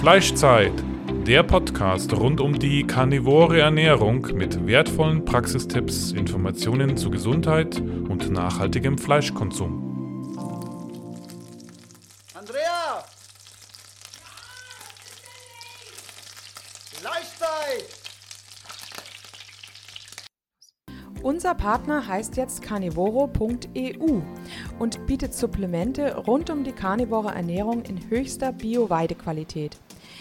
Fleischzeit, der Podcast rund um die karnivore Ernährung mit wertvollen Praxistipps, Informationen zu Gesundheit und nachhaltigem Fleischkonsum. Andrea! Fleischzeit! Unser Partner heißt jetzt carnivoro.eu und bietet Supplemente rund um die karnivore Ernährung in höchster Bio-Weidequalität.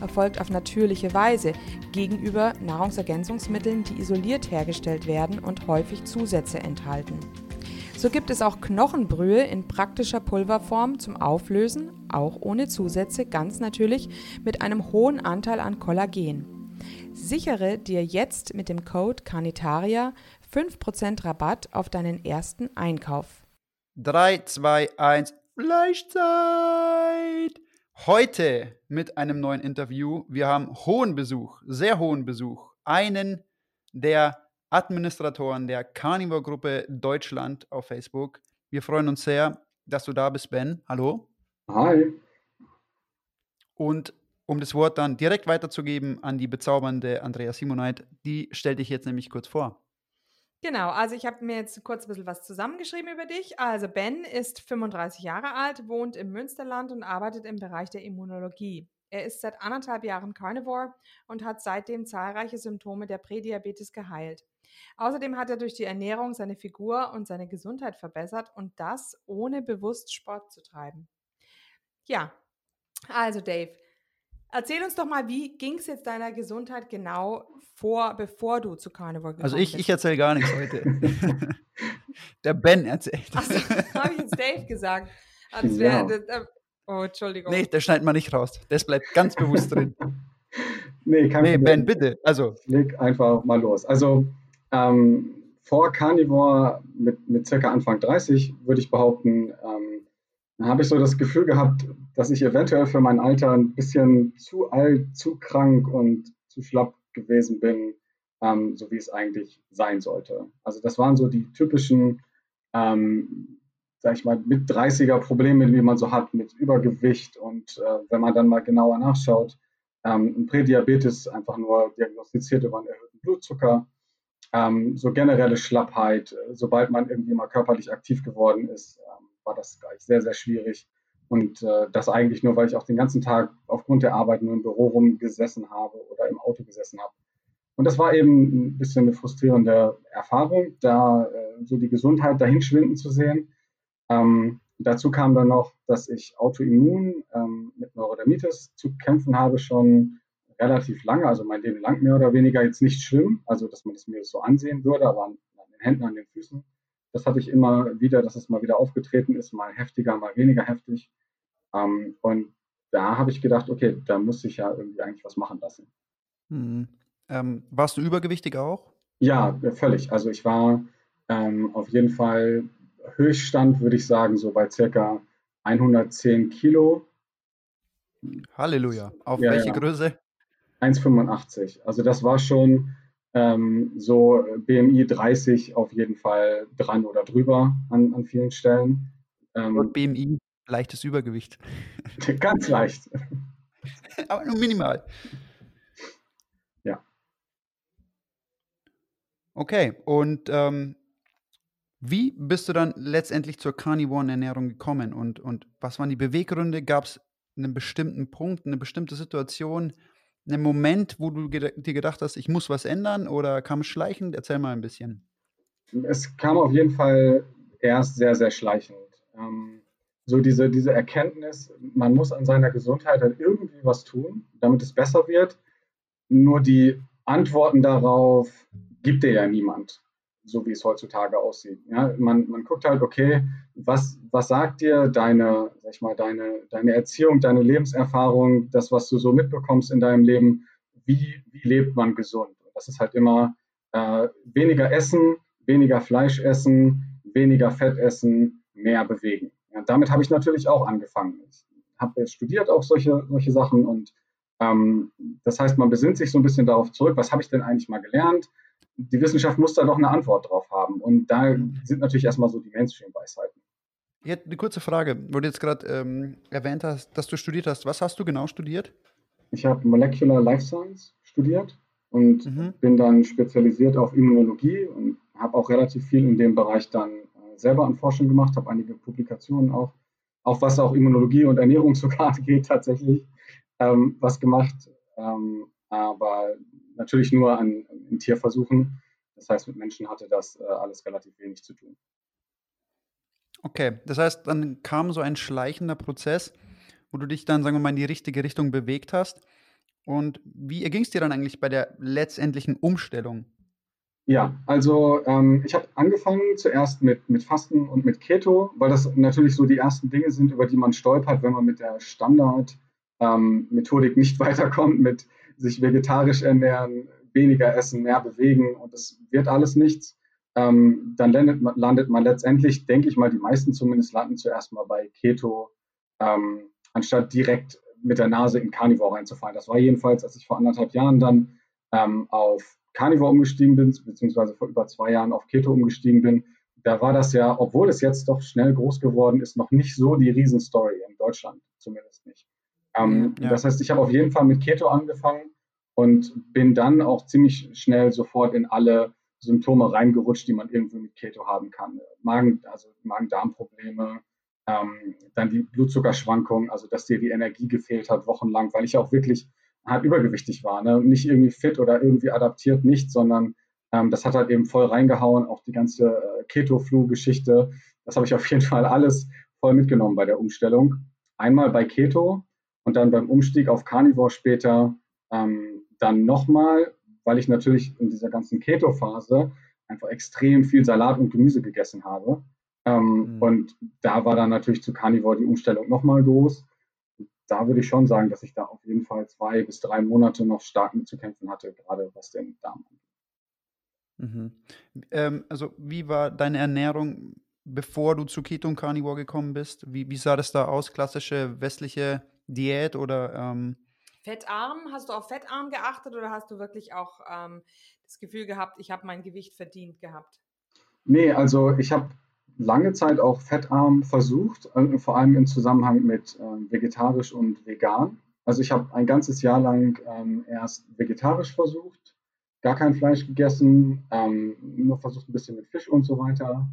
erfolgt auf natürliche Weise gegenüber Nahrungsergänzungsmitteln, die isoliert hergestellt werden und häufig Zusätze enthalten. So gibt es auch Knochenbrühe in praktischer Pulverform zum Auflösen, auch ohne Zusätze, ganz natürlich mit einem hohen Anteil an Kollagen. Sichere dir jetzt mit dem Code Carnitaria 5% Rabatt auf deinen ersten Einkauf. 3, 2, 1, Fleischzeit! Heute mit einem neuen Interview. Wir haben hohen Besuch, sehr hohen Besuch. Einen der Administratoren der Carnivore-Gruppe Deutschland auf Facebook. Wir freuen uns sehr, dass du da bist, Ben. Hallo. Hi. Und um das Wort dann direkt weiterzugeben an die bezaubernde Andrea Simoneit, die stellt dich jetzt nämlich kurz vor. Genau, also ich habe mir jetzt kurz ein bisschen was zusammengeschrieben über dich. Also Ben ist 35 Jahre alt, wohnt im Münsterland und arbeitet im Bereich der Immunologie. Er ist seit anderthalb Jahren Carnivore und hat seitdem zahlreiche Symptome der Prädiabetes geheilt. Außerdem hat er durch die Ernährung seine Figur und seine Gesundheit verbessert und das ohne bewusst Sport zu treiben. Ja, also Dave, erzähl uns doch mal, wie ging es jetzt deiner Gesundheit genau vor, bevor du zu Carnivore gekommen Also ich, bist? ich erzähle gar nichts heute. Der Ben erzählt. Achso, habe ich jetzt Dave gesagt. Das wär, Ja. das, äh, oh, Entschuldigung. Nee, das schneidet man nicht raus. Das bleibt ganz bewusst drin. Nee, kein Nee, Ben, bitte. Also, Leg einfach mal los. Also ähm, vor Carnivore mit, mit circa Anfang 30 würde ich behaupten, ähm, habe ich so das Gefühl gehabt, dass ich eventuell für mein Alter ein bisschen zu alt, zu krank und zu schlapp gewesen bin, ähm, so wie es eigentlich sein sollte. Also das waren so die typischen, ähm, sag ich mal, mit 30er Probleme, die man so hat mit Übergewicht und äh, wenn man dann mal genauer nachschaut, ähm, ein Prädiabetes einfach nur diagnostiziert über einen erhöhten Blutzucker, ähm, so generelle Schlappheit, äh, sobald man irgendwie mal körperlich aktiv geworden ist, ähm, war das gleich sehr, sehr schwierig. Und äh, das eigentlich nur, weil ich auch den ganzen Tag aufgrund der Arbeit nur im Büro rumgesessen habe oder im Auto gesessen habe. Und das war eben ein bisschen eine frustrierende Erfahrung, da äh, so die Gesundheit dahinschwinden zu sehen. Ähm, dazu kam dann noch, dass ich autoimmun ähm, mit Neurodermitis zu kämpfen habe, schon relativ lange, also mein Leben lang mehr oder weniger, jetzt nicht schlimm, also dass man das mir so ansehen würde, aber an, an den Händen, an den Füßen. Das hatte ich immer wieder, dass es mal wieder aufgetreten ist, mal heftiger, mal weniger heftig. Ähm, und da habe ich gedacht, okay, da muss ich ja irgendwie eigentlich was machen lassen. hm, ähm, warst du übergewichtig auch? Ja, völlig. Also ich war ähm, auf jeden Fall Höchststand, würde ich sagen, so bei circa 110 Kilo, Halleluja. Auf Ja, welche ja. Größe? 1,85. Also das war schon ähm, so BMI 30 auf jeden Fall dran oder drüber an, an vielen Stellen. Ähm, BMI leichtes Übergewicht. ganz leicht. Aber nur minimal. Ja. Okay, und ähm, wie bist du dann letztendlich zur carnivoren Ernährung gekommen und, und was waren die Beweggründe? Gab es einen bestimmten Punkt, eine bestimmte Situation, einen Moment, wo du dir gedacht hast, ich muss was ändern oder kam es schleichend? Erzähl mal ein bisschen. Es kam auf jeden Fall erst sehr, sehr schleichend. Ähm, so diese, diese Erkenntnis, man muss an seiner Gesundheit halt irgendwie was tun, damit es besser wird. Nur die Antworten darauf gibt dir ja niemand. So wie es heutzutage aussieht. Ja, man, man guckt halt, okay, was, was sagt dir deine, sag ich mal, deine, deine Erziehung, deine Lebenserfahrung, das, was du so mitbekommst in deinem Leben, wie, wie lebt man gesund? Und das ist halt immer äh, weniger essen, weniger Fleisch essen, weniger Fett essen, mehr bewegen. Ja, damit habe ich natürlich auch angefangen. Ich habe studiert auch solche, solche Sachen und ähm, das heißt, man besinnt sich so ein bisschen darauf zurück, was habe ich denn eigentlich mal gelernt? Die Wissenschaft muss da doch eine Antwort drauf haben. Und da sind natürlich erstmal so die Mainstream-Weisheiten. Jetzt eine kurze Frage, wo du jetzt gerade ähm, erwähnt hast, dass du studiert hast. Was hast du genau studiert? Ich habe Molecular Life Science studiert und mhm. bin dann spezialisiert auf Immunologie und habe auch relativ viel in dem Bereich dann äh, selber an Forschung gemacht, habe einige Publikationen auch, auf was auch Immunologie und Ernährung sogar geht tatsächlich ähm, was gemacht, ähm, aber natürlich nur an, in Tierversuchen. Das heißt, mit Menschen hatte das äh, alles relativ wenig zu tun. Okay, das heißt, dann kam so ein schleichender Prozess, wo du dich dann, sagen wir mal, in die richtige Richtung bewegt hast. Und wie erging es dir dann eigentlich bei der letztendlichen Umstellung? Ja, also ähm, ich habe angefangen zuerst mit, mit Fasten und mit Keto, weil das natürlich so die ersten Dinge sind, über die man stolpert, wenn man mit der Standard ähm, nicht weiterkommt mit sich vegetarisch ernähren, weniger essen, mehr bewegen und es wird alles nichts, ähm, dann landet man, landet man, letztendlich, denke ich mal, die meisten zumindest landen zuerst mal bei Keto, ähm, anstatt direkt mit der Nase in Carnivore reinzufallen. Das war jedenfalls, als ich vor anderthalb Jahren dann ähm, auf Carnivore umgestiegen bin, beziehungsweise vor über zwei Jahren auf Keto umgestiegen bin. Da war das ja, obwohl es jetzt doch schnell groß geworden ist, noch nicht so die Riesenstory in Deutschland zumindest nicht. Ähm, ja. Das heißt, ich habe auf jeden Fall mit Keto angefangen und bin dann auch ziemlich schnell sofort in alle Symptome reingerutscht, die man irgendwie mit Keto haben kann. Magen, also Magen-Darm-Probleme, ähm, dann die Blutzuckerschwankungen, also dass dir die Energie gefehlt hat wochenlang, weil ich auch wirklich halt übergewichtig war. Ne? Nicht irgendwie fit oder irgendwie adaptiert, nicht, sondern ähm, das hat halt eben voll reingehauen, auch die ganze äh, Keto-Flu-Geschichte. Das habe ich auf jeden Fall alles voll mitgenommen bei der Umstellung. Einmal bei Keto, und dann beim Umstieg auf Carnivore später ähm, dann nochmal, weil ich natürlich in dieser ganzen Keto-Phase einfach extrem viel Salat und Gemüse gegessen habe. Ähm, mhm. Und da war dann natürlich zu Carnivore die Umstellung nochmal groß. Da würde ich schon sagen, dass ich da auf jeden Fall zwei bis drei Monate noch stark mit zu kämpfen hatte, gerade was den Darm angeht. Mhm. Ähm, also wie war deine Ernährung, bevor du zu Keto und Carnivore gekommen bist? Wie, wie sah das da aus? Klassische westliche Diät oder ähm Fettarm? Hast du auf Fettarm geachtet oder hast du wirklich auch ähm, das Gefühl gehabt, ich habe mein Gewicht verdient gehabt? Nee, also ich habe lange Zeit auch fettarm versucht, äh, vor allem im Zusammenhang mit äh, vegetarisch und vegan. Also ich habe ein ganzes Jahr lang ähm, erst vegetarisch versucht, gar kein Fleisch gegessen, ähm, nur versucht ein bisschen mit Fisch und so weiter.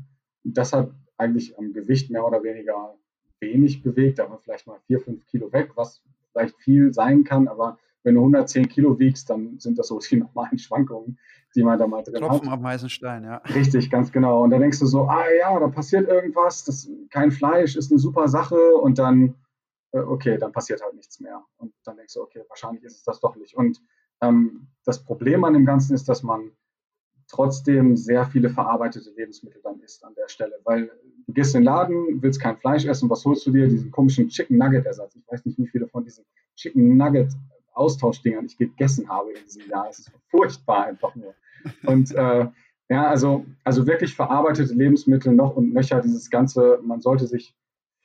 Das hat eigentlich am Gewicht mehr oder weniger wenig bewegt, aber vielleicht mal vier, fünf Kilo weg, was vielleicht viel sein kann, aber wenn du 110 Kilo wiegst, dann sind das so die normalen Schwankungen, die man da mal drin Tropfen hat. am heißen Stein, ja. Richtig, ganz genau. Und dann denkst du so, ah ja, da passiert irgendwas, das, kein Fleisch ist eine super Sache und dann, äh, okay, dann passiert halt nichts mehr. Und dann denkst du, okay, wahrscheinlich ist es das doch nicht. Und ähm, das Problem an dem Ganzen ist, dass man trotzdem sehr viele verarbeitete Lebensmittel dann isst an der Stelle. Weil gehst in den Laden, willst kein Fleisch essen, was holst du dir? Diesen komischen Chicken Nugget Ersatz. Ich weiß nicht, wie viele von diesen Chicken Nugget Austauschdingern ich gegessen habe in diesem Jahr. Es ist furchtbar einfach nur. Und äh, ja, also, also wirklich verarbeitete Lebensmittel noch und nöcher, dieses ganze, man sollte sich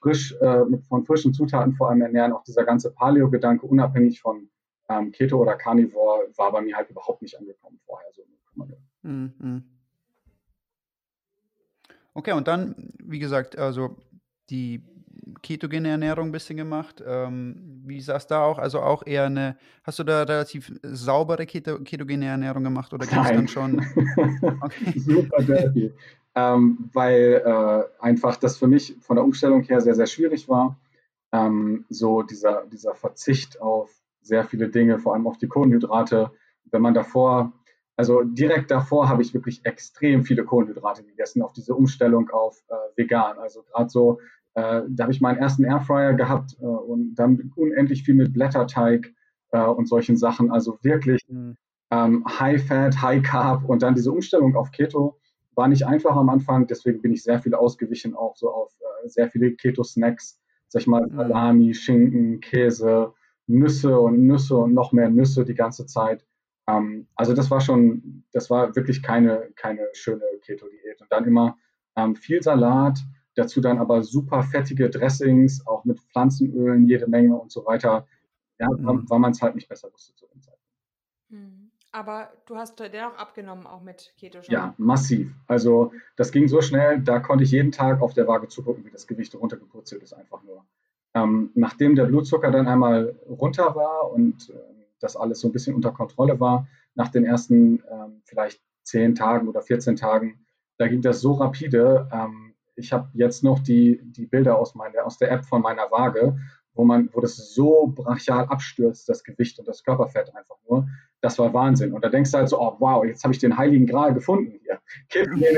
frisch äh, von frischen Zutaten vor allem ernähren. Auch dieser ganze Paleo-Gedanke, unabhängig von ähm, Keto oder Carnivore, war bei mir halt überhaupt nicht angekommen vorher. So Mhm. Okay, und dann, wie gesagt, also die ketogene Ernährung ein bisschen gemacht. Ähm, wie sah es da auch? Also auch eher eine, hast du da relativ saubere Keto, ketogene Ernährung gemacht oder ging es dann schon? Okay. Super dirty. ähm, weil äh, einfach das für mich von der Umstellung her sehr, sehr schwierig war. Ähm, so dieser, dieser Verzicht auf sehr viele Dinge, vor allem auf die Kohlenhydrate. Wenn man davor also direkt davor habe ich wirklich extrem viele Kohlenhydrate gegessen auf diese Umstellung auf äh, vegan. Also gerade so, äh, da habe ich meinen ersten Airfryer gehabt äh, und dann unendlich viel mit Blätterteig äh, und solchen Sachen. Also wirklich mhm. ähm, High Fat, High Carb und dann diese Umstellung auf Keto war nicht einfach am Anfang, deswegen bin ich sehr viel ausgewichen, auch so auf äh, sehr viele Keto-Snacks, sag ich mal, mhm. Salami, Schinken, Käse, Nüsse und Nüsse und noch mehr Nüsse die ganze Zeit. Ähm, also das war schon, das war wirklich keine, keine schöne Keto-Diät. Und dann immer ähm, viel Salat, dazu dann aber super fettige Dressings, auch mit Pflanzenölen, jede Menge und so weiter. Ja, mhm. weil man es halt nicht besser wusste zu dem Zeitpunkt. Mhm. Aber du hast dennoch abgenommen, auch mit Keto schon. Ja, massiv. Also das ging so schnell, da konnte ich jeden Tag auf der Waage zugucken, wie das Gewicht runtergepurzelt ist, einfach nur. Ähm, nachdem der Blutzucker dann einmal runter war und äh, das alles so ein bisschen unter Kontrolle war, nach den ersten ähm, vielleicht 10 Tagen oder 14 Tagen, da ging das so rapide. Ähm, ich habe jetzt noch die, die Bilder aus, meine, aus der App von meiner Waage, wo man, wo das so brachial abstürzt, das Gewicht und das Körperfett einfach nur. Das war Wahnsinn. Und da denkst du halt so, oh wow, jetzt habe ich den heiligen Gral gefunden hier.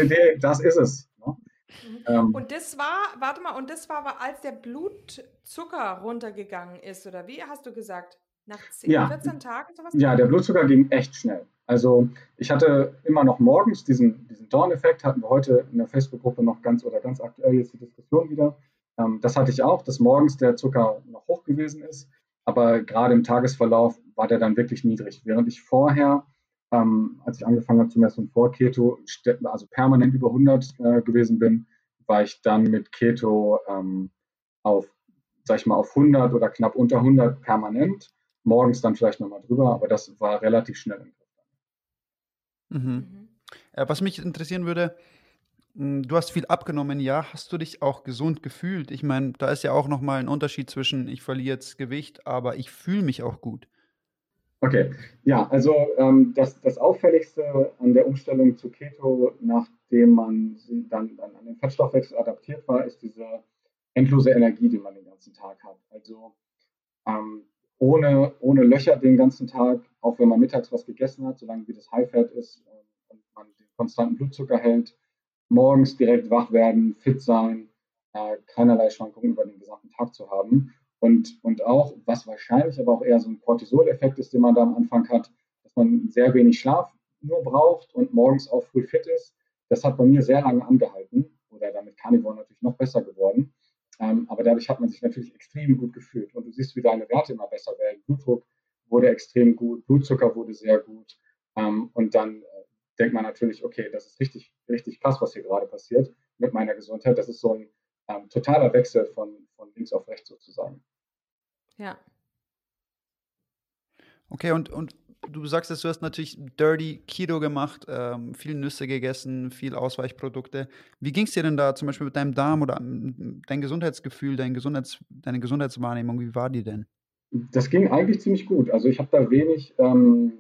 Idee, das ist es. Ne? Mhm. Ähm, und das war, warte mal, und das war, als der Blutzucker runtergegangen ist, oder wie hast du gesagt? Nach 10, ja, 14 Tagen sowas? Ja, der Blutzucker ging echt schnell. Also ich hatte immer noch morgens diesen, diesen Dawn-Effekt, hatten wir heute in der Facebook-Gruppe noch ganz oder ganz aktuell jetzt die Diskussion wieder. Ähm, das hatte ich auch, dass morgens der Zucker noch hoch gewesen ist, aber gerade im Tagesverlauf war der dann wirklich niedrig. Während ich vorher, ähm, als ich angefangen habe zu messen vor Keto, also permanent über 100 äh, gewesen bin, war ich dann mit Keto ähm, auf, sag ich mal, auf 100 oder knapp unter 100 permanent. Morgens dann vielleicht nochmal drüber, aber das war relativ schnell im Griff. Mhm. Mhm. Ja, was mich interessieren würde, hm, du hast viel abgenommen, ja. Hast du dich auch gesund gefühlt? Ich meine, da ist ja auch noch mal ein Unterschied zwischen ich verliere jetzt Gewicht, aber ich fühle mich auch gut. Okay, ja, also ähm, das, das Auffälligste an der Umstellung zu Keto, nachdem man dann, dann an den Fettstoffwechsel adaptiert war, ist diese endlose Energie, die man den ganzen Tag hat. Also ähm, ohne, ohne Löcher den ganzen Tag, auch wenn man mittags was gegessen hat, solange wie das High-Fat ist und man den konstanten Blutzucker hält, morgens direkt wach werden, fit sein, äh, keinerlei Schwankungen über den gesamten Tag zu haben. Und, und auch, was wahrscheinlich aber auch eher so ein Cortisol-Effekt ist, den man da am Anfang hat, dass man sehr wenig Schlaf nur braucht und morgens auch früh fit ist. Das hat bei mir sehr lange angehalten oder damit Carnivore natürlich noch besser geworden. Ähm, aber dadurch hat man sich natürlich extrem gut gefühlt. Und du siehst, wie deine Werte immer besser werden. Blutdruck wurde extrem gut, Blutzucker wurde sehr gut. Ähm, und dann äh, denkt man natürlich, okay, das ist richtig, richtig krass, was hier gerade passiert mit meiner Gesundheit. Das ist so ein ähm, totaler Wechsel von, von links auf rechts sozusagen. Ja. Okay, und, und du sagst dass du hast natürlich Dirty Keto gemacht, ähm, viel Nüsse gegessen, viel Ausweichprodukte. Wie ging es dir denn da zum Beispiel mit deinem Darm oder ähm, dein Gesundheitsgefühl, dein Gesundheits, deine Gesundheitswahrnehmung, wie war die denn? Das ging eigentlich ziemlich gut. Also ich habe da wenig ähm,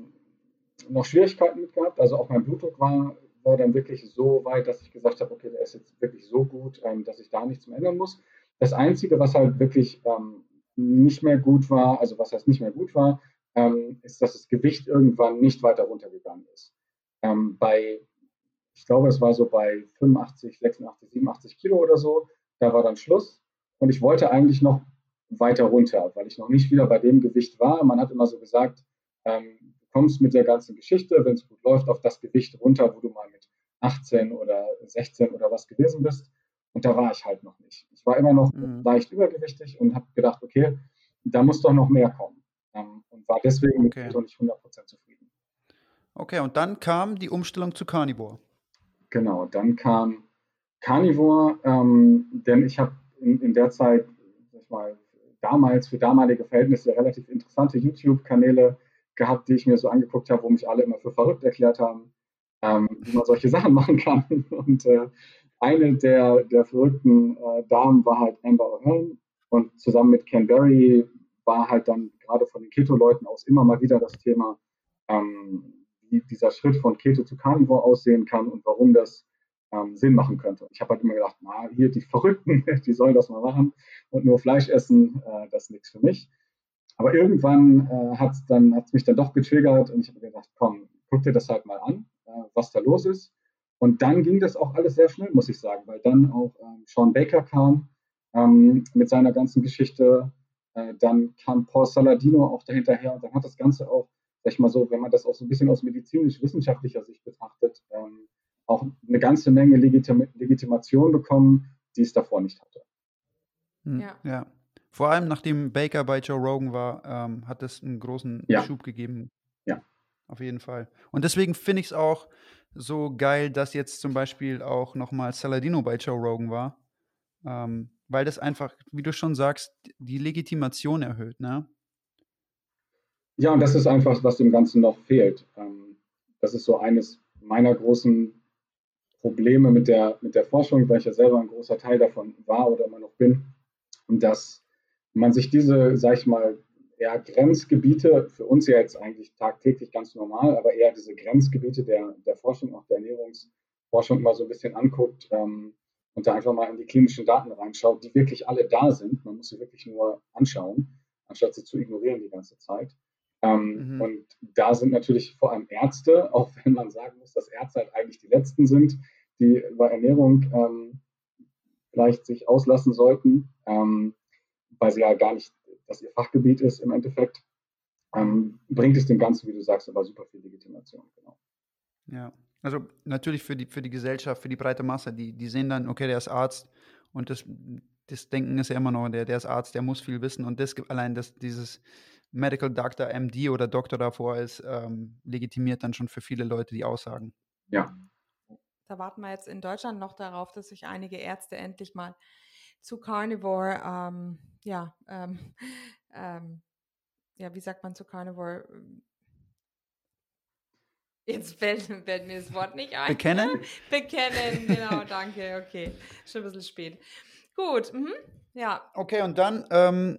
noch Schwierigkeiten mit gehabt. Also auch mein Blutdruck war, war dann wirklich so weit, dass ich gesagt habe, okay, der ist jetzt wirklich so gut, ähm, dass ich da nichts mehr ändern muss. Das Einzige, was halt wirklich ähm, nicht mehr gut war, also was heißt nicht mehr gut war, ähm, ist, dass das Gewicht irgendwann nicht weiter runtergegangen ist. Ähm, bei, ich glaube, es war so bei 85, 86, 87 Kilo oder so, da war dann Schluss. Und ich wollte eigentlich noch weiter runter, weil ich noch nicht wieder bei dem Gewicht war. Man hat immer so gesagt, ähm, du kommst mit der ganzen Geschichte, wenn es gut läuft, auf das Gewicht runter, wo du mal mit 18 oder 16 oder was gewesen bist. Und da war ich halt noch nicht. Ich war immer noch mhm. leicht übergewichtig und habe gedacht, okay, da muss doch noch mehr kommen. Ähm, und war deswegen okay. nicht 100% zufrieden. Okay, und dann kam die Umstellung zu Carnivore. Genau, dann kam Carnivore, ähm, denn ich habe in, in, der Zeit, sag ich mal, damals für damalige Verhältnisse relativ interessante YouTube-Kanäle gehabt, die ich mir so angeguckt habe, wo mich alle immer für verrückt erklärt haben, ähm, wie man solche Sachen machen kann. Und äh, eine der, der verrückten äh, Damen war halt Amber O'Hearn und zusammen mit Ken Berry war halt dann gerade von den Keto-Leuten aus immer mal wieder das Thema, ähm, wie dieser Schritt von Keto zu Carnivore aussehen kann und warum das ähm, Sinn machen könnte. Ich habe halt immer gedacht, na, hier die Verrückten, die sollen das mal machen und nur Fleisch essen, äh, das ist nichts für mich. Aber irgendwann äh, hat es hat's mich dann doch getriggert und ich habe gedacht, komm, guck dir das halt mal an, äh, was da los ist. Und dann ging das auch alles sehr schnell, muss ich sagen, weil dann auch ähm, Sean Baker kam ähm, mit seiner ganzen Geschichte. Äh, dann kam Paul Saladino auch dahinterher und dann hat das Ganze auch, sag ich mal so, wenn man das auch so ein bisschen aus medizinisch-wissenschaftlicher Sicht betrachtet, ähm, auch eine ganze Menge Legitim Legitimation bekommen, die es davor nicht hatte. Hm, ja. ja. Vor allem nachdem Baker bei Joe Rogan war, ähm, hat es einen großen ja. Schub gegeben. Ja. Auf jeden Fall. Und deswegen finde ich es auch so geil, dass jetzt zum Beispiel auch nochmal Saladino bei Joe Rogan war. Ähm, weil das einfach, wie du schon sagst, die Legitimation erhöht, ne? Ja, und das ist einfach, was dem Ganzen noch fehlt. Ähm, das ist so eines meiner großen Probleme mit der, mit der Forschung, weil ich ja selber ein großer Teil davon war oder immer noch bin. Und dass man sich diese, sag ich mal, eher Grenzgebiete, für uns ja jetzt eigentlich tagtäglich ganz normal, aber eher diese Grenzgebiete der, der Forschung, auch der Ernährungsforschung mal so ein bisschen anguckt ähm, und da einfach mal in die klinischen Daten reinschaut, die wirklich alle da sind. Man muss sie wirklich nur anschauen, anstatt sie zu ignorieren die ganze Zeit. Ähm, mhm. Und da sind natürlich vor allem Ärzte, auch wenn man sagen muss, dass Ärzte halt eigentlich die Letzten sind, die über Ernährung ähm, vielleicht sich auslassen sollten, ähm, weil sie ja gar nicht das ihr Fachgebiet ist im Endeffekt, ähm, bringt es dem Ganzen, wie du sagst, aber super viel Legitimation. Genau. Ja, also natürlich für die, für die Gesellschaft, für die breite Masse, die, die sehen dann, okay, der ist Arzt und das, das Denken ist ja immer noch, der, der ist Arzt, der muss viel wissen und das allein das, dieses Medical Doctor, MD oder Doktor davor ist, ähm, legitimiert dann schon für viele Leute die Aussagen. Ja. Da warten wir jetzt in Deutschland noch darauf, dass sich einige Ärzte endlich mal zu Carnivore, ähm, ja, ähm, ähm, ja, wie sagt man zu Carnivore? Jetzt fällt, fällt, mir das Wort nicht ein. Bekennen? Bekennen, genau, danke, okay. Schon ein bisschen spät. Gut, mhm. ja. Okay, und dann, ähm,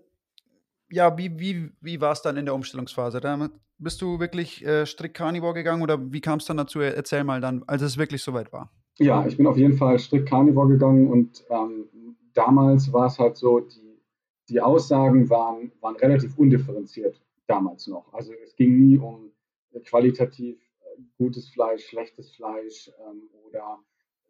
ja, wie, wie, wie war es dann in der Umstellungsphase? Da bist du wirklich äh, strikt Carnivore gegangen oder wie kam es dann dazu? Erzähl mal dann, als es wirklich soweit war. Ja, ich bin auf jeden Fall strikt Carnivore gegangen und ähm, damals war es halt so, die, die Aussagen waren, waren relativ undifferenziert damals noch. Also es ging nie um qualitativ gutes Fleisch, schlechtes Fleisch ähm, oder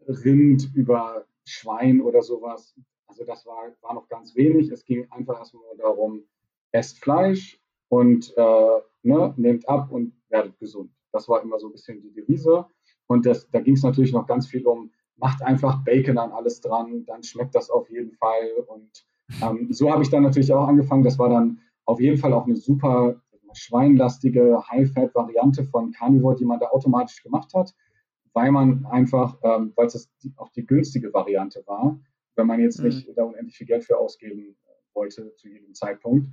Rind über Schwein oder sowas. Also das war, war noch ganz wenig. Es ging einfach erstmal darum, esst Fleisch und äh, ne, nehmt ab und werdet gesund. Das war immer so ein bisschen die Devise. Und das, da ging es natürlich noch ganz viel um macht einfach Bacon an alles dran, dann schmeckt das auf jeden Fall. Und ähm, so habe ich dann natürlich auch angefangen. Das war dann auf jeden Fall auch eine super schweinlastige High-Fat-Variante von Carnivore, die man da automatisch gemacht hat, weil man einfach, ähm, weil es auch die günstige Variante war, wenn man jetzt mhm. nicht da unendlich viel Geld für ausgeben wollte zu jedem Zeitpunkt.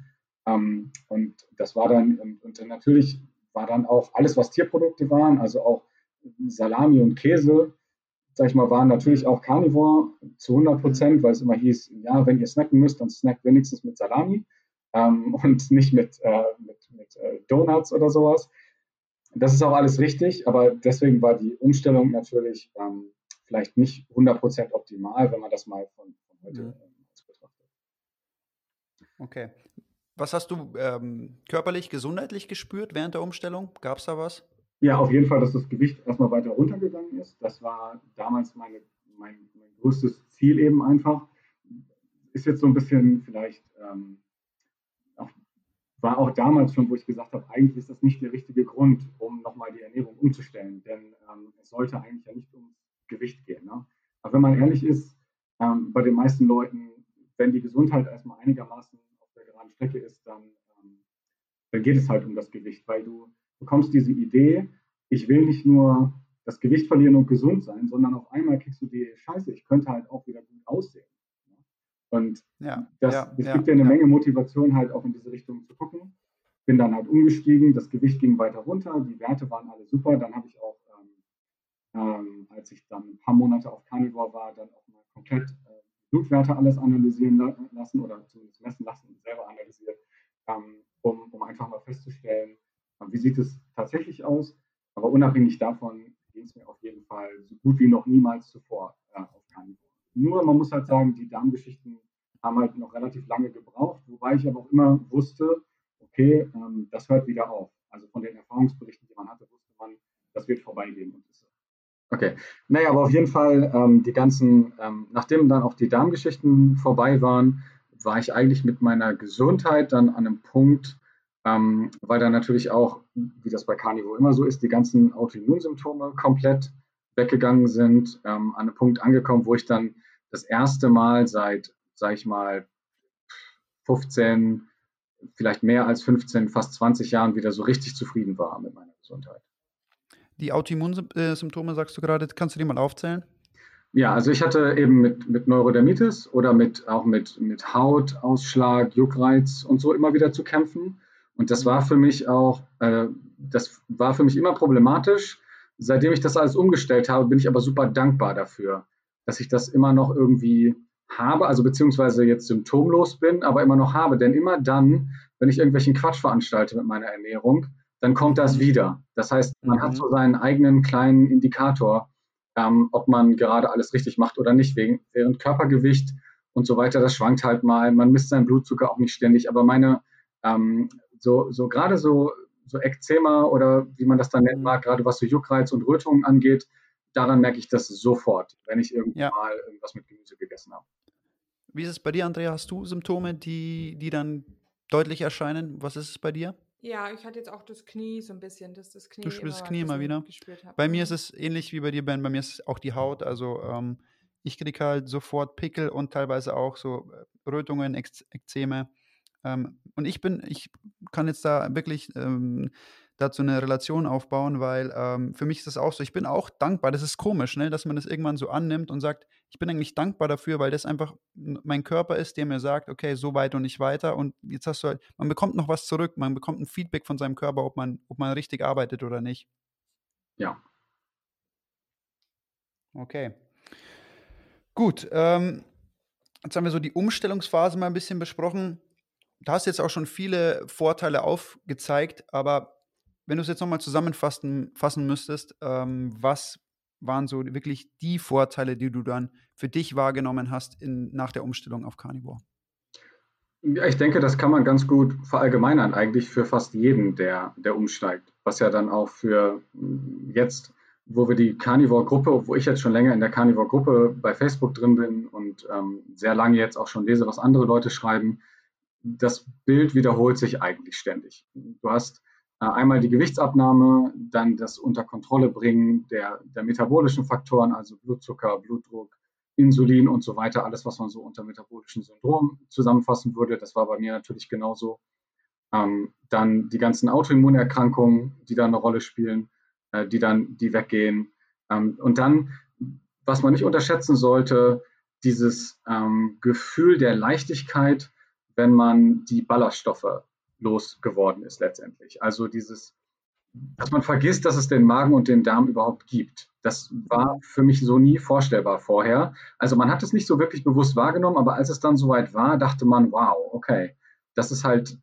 Ähm, und das war dann, und, und natürlich war dann auch alles, was Tierprodukte waren, also auch Salami und Käse, sag ich mal, waren natürlich auch Carnivore zu 100 Prozent, weil es immer hieß, ja, wenn ihr snacken müsst, dann snackt wenigstens mit Salami ähm, und nicht mit, äh, mit, mit äh, Donuts oder sowas. Das ist auch alles richtig, aber deswegen war die Umstellung natürlich ähm, vielleicht nicht 100 Prozent optimal, wenn man das mal von, von heute mhm. betrachtet. Okay. Was hast du ähm, körperlich, gesundheitlich gespürt während der Umstellung? Gab es da was? Ja, auf jeden Fall, dass das Gewicht erstmal weiter runtergegangen ist. Das war damals meine, mein, mein größtes Ziel eben einfach. Ist jetzt so ein bisschen vielleicht, ähm, war auch damals schon, wo ich gesagt habe, eigentlich ist das nicht der richtige Grund, um nochmal die Ernährung umzustellen. Denn ähm, es sollte eigentlich ja nicht ums Gewicht gehen. Ne? Aber wenn man ehrlich ist, ähm, bei den meisten Leuten, wenn die Gesundheit erstmal einigermaßen auf der geraden Strecke ist, dann, ähm, dann geht es halt um das Gewicht, weil du bekommst diese Idee, ich will nicht nur das Gewicht verlieren und gesund sein, sondern auf einmal kriegst du die Scheiße, ich könnte halt auch wieder gut aussehen. Und ja, das, ja, es ja, gibt dir eine Menge Motivation, halt auch in diese Richtung zu gucken. Bin dann halt umgestiegen, das Gewicht ging weiter runter, die Werte waren alle super. Dann habe ich auch, ähm, ähm, als ich dann ein paar Monate auf Carnivore war, dann auch mal komplett äh, Blutwerte alles analysieren lassen oder zumindest messen lassen und selber analysiert, ähm, um, um einfach mal festzustellen, wie sieht es tatsächlich aus? Aber unabhängig davon ging es mir auf jeden Fall so gut wie noch niemals zuvor äh, auf Fall. Nur man muss halt sagen, die Darmgeschichten haben halt noch relativ lange gebraucht, wobei ich aber auch immer wusste, okay, ähm, das hört wieder auf. Also von den Erfahrungsberichten, die man hatte, wusste man, das wird vorbeigehen. Und ist Okay, naja, aber auf jeden Fall ähm, die ganzen, ähm, nachdem dann auch die Darmgeschichten vorbei waren, war ich eigentlich mit meiner Gesundheit dann an einem Punkt, ähm, weil dann natürlich auch, wie das bei Carnivore immer so ist, die ganzen Autoimmunsymptome komplett weggegangen sind, ähm, an einem Punkt angekommen, wo ich dann das erste Mal seit, sag ich mal, 15, vielleicht mehr als 15, fast 20 Jahren wieder so richtig zufrieden war mit meiner Gesundheit. Die Autoimmunsymptome, sagst du gerade, kannst du die mal aufzählen? Ja, also ich hatte eben mit, mit Neurodermitis oder mit, auch mit, mit Hautausschlag, Juckreiz und so immer wieder zu kämpfen. Und das war für mich auch, äh, das war für mich immer problematisch. Seitdem ich das alles umgestellt habe, bin ich aber super dankbar dafür, dass ich das immer noch irgendwie habe, also beziehungsweise jetzt symptomlos bin, aber immer noch habe. Denn immer dann, wenn ich irgendwelchen Quatsch veranstalte mit meiner Ernährung, dann kommt das mhm. wieder. Das heißt, man mhm. hat so seinen eigenen kleinen Indikator, ähm, ob man gerade alles richtig macht oder nicht, wegen, während Körpergewicht und so weiter, das schwankt halt mal. Man misst seinen Blutzucker auch nicht ständig, aber meine, ähm, so, so gerade so, so Ekzema oder wie man das dann nennen mhm. mag, gerade was so Juckreiz und Rötungen angeht, daran merke ich das sofort, wenn ich irgendwann ja. mal irgendwas mit Gemüse gegessen habe. Wie ist es bei dir, Andrea? Hast du Symptome, die, die dann deutlich erscheinen? Was ist es bei dir? Ja, ich hatte jetzt auch das Knie so ein bisschen, dass das Knie. Du spürst das Knie immer wieder. Bei mir ist es ähnlich wie bei dir, Ben. Bei mir ist auch die Haut. Also ähm, ich kriege halt sofort Pickel und teilweise auch so äh, Rötungen, Ekzeme. Ähm, und ich bin, ich kann jetzt da wirklich ähm, dazu eine Relation aufbauen, weil ähm, für mich ist das auch so. Ich bin auch dankbar. Das ist komisch, ne, dass man das irgendwann so annimmt und sagt, ich bin eigentlich dankbar dafür, weil das einfach mein Körper ist, der mir sagt, okay, so weit und nicht weiter. Und jetzt hast du halt, man bekommt noch was zurück, man bekommt ein Feedback von seinem Körper, ob man, ob man richtig arbeitet oder nicht. Ja. Okay. Gut. Ähm, jetzt haben wir so die Umstellungsphase mal ein bisschen besprochen. Da hast du jetzt auch schon viele Vorteile aufgezeigt, aber wenn du es jetzt nochmal zusammenfassen fassen müsstest, ähm, was waren so wirklich die Vorteile, die du dann für dich wahrgenommen hast in, nach der Umstellung auf Carnivore? Ja, ich denke, das kann man ganz gut verallgemeinern, eigentlich für fast jeden, der, der umsteigt. Was ja dann auch für hm, jetzt, wo wir die Carnivore-Gruppe, wo ich jetzt schon länger in der Carnivore-Gruppe bei Facebook drin bin und ähm, sehr lange jetzt auch schon lese, was andere Leute schreiben, das Bild wiederholt sich eigentlich ständig. Du hast äh, einmal die Gewichtsabnahme, dann das unter Kontrolle bringen der, der metabolischen Faktoren, also Blutzucker, Blutdruck, Insulin und so weiter, alles, was man so unter metabolischen Syndrom zusammenfassen würde. Das war bei mir natürlich genauso. Ähm, dann die ganzen Autoimmunerkrankungen, die da eine Rolle spielen, äh, die dann, die weggehen. Ähm, und dann, was man nicht unterschätzen sollte, dieses ähm, Gefühl der Leichtigkeit, wenn man die Ballaststoffe losgeworden ist letztendlich. Also dieses, dass man vergisst, dass es den Magen und den Darm überhaupt gibt. Das war für mich so nie vorstellbar vorher. Also man hat es nicht so wirklich bewusst wahrgenommen, aber als es dann soweit war, dachte man, wow, okay, das ist halt,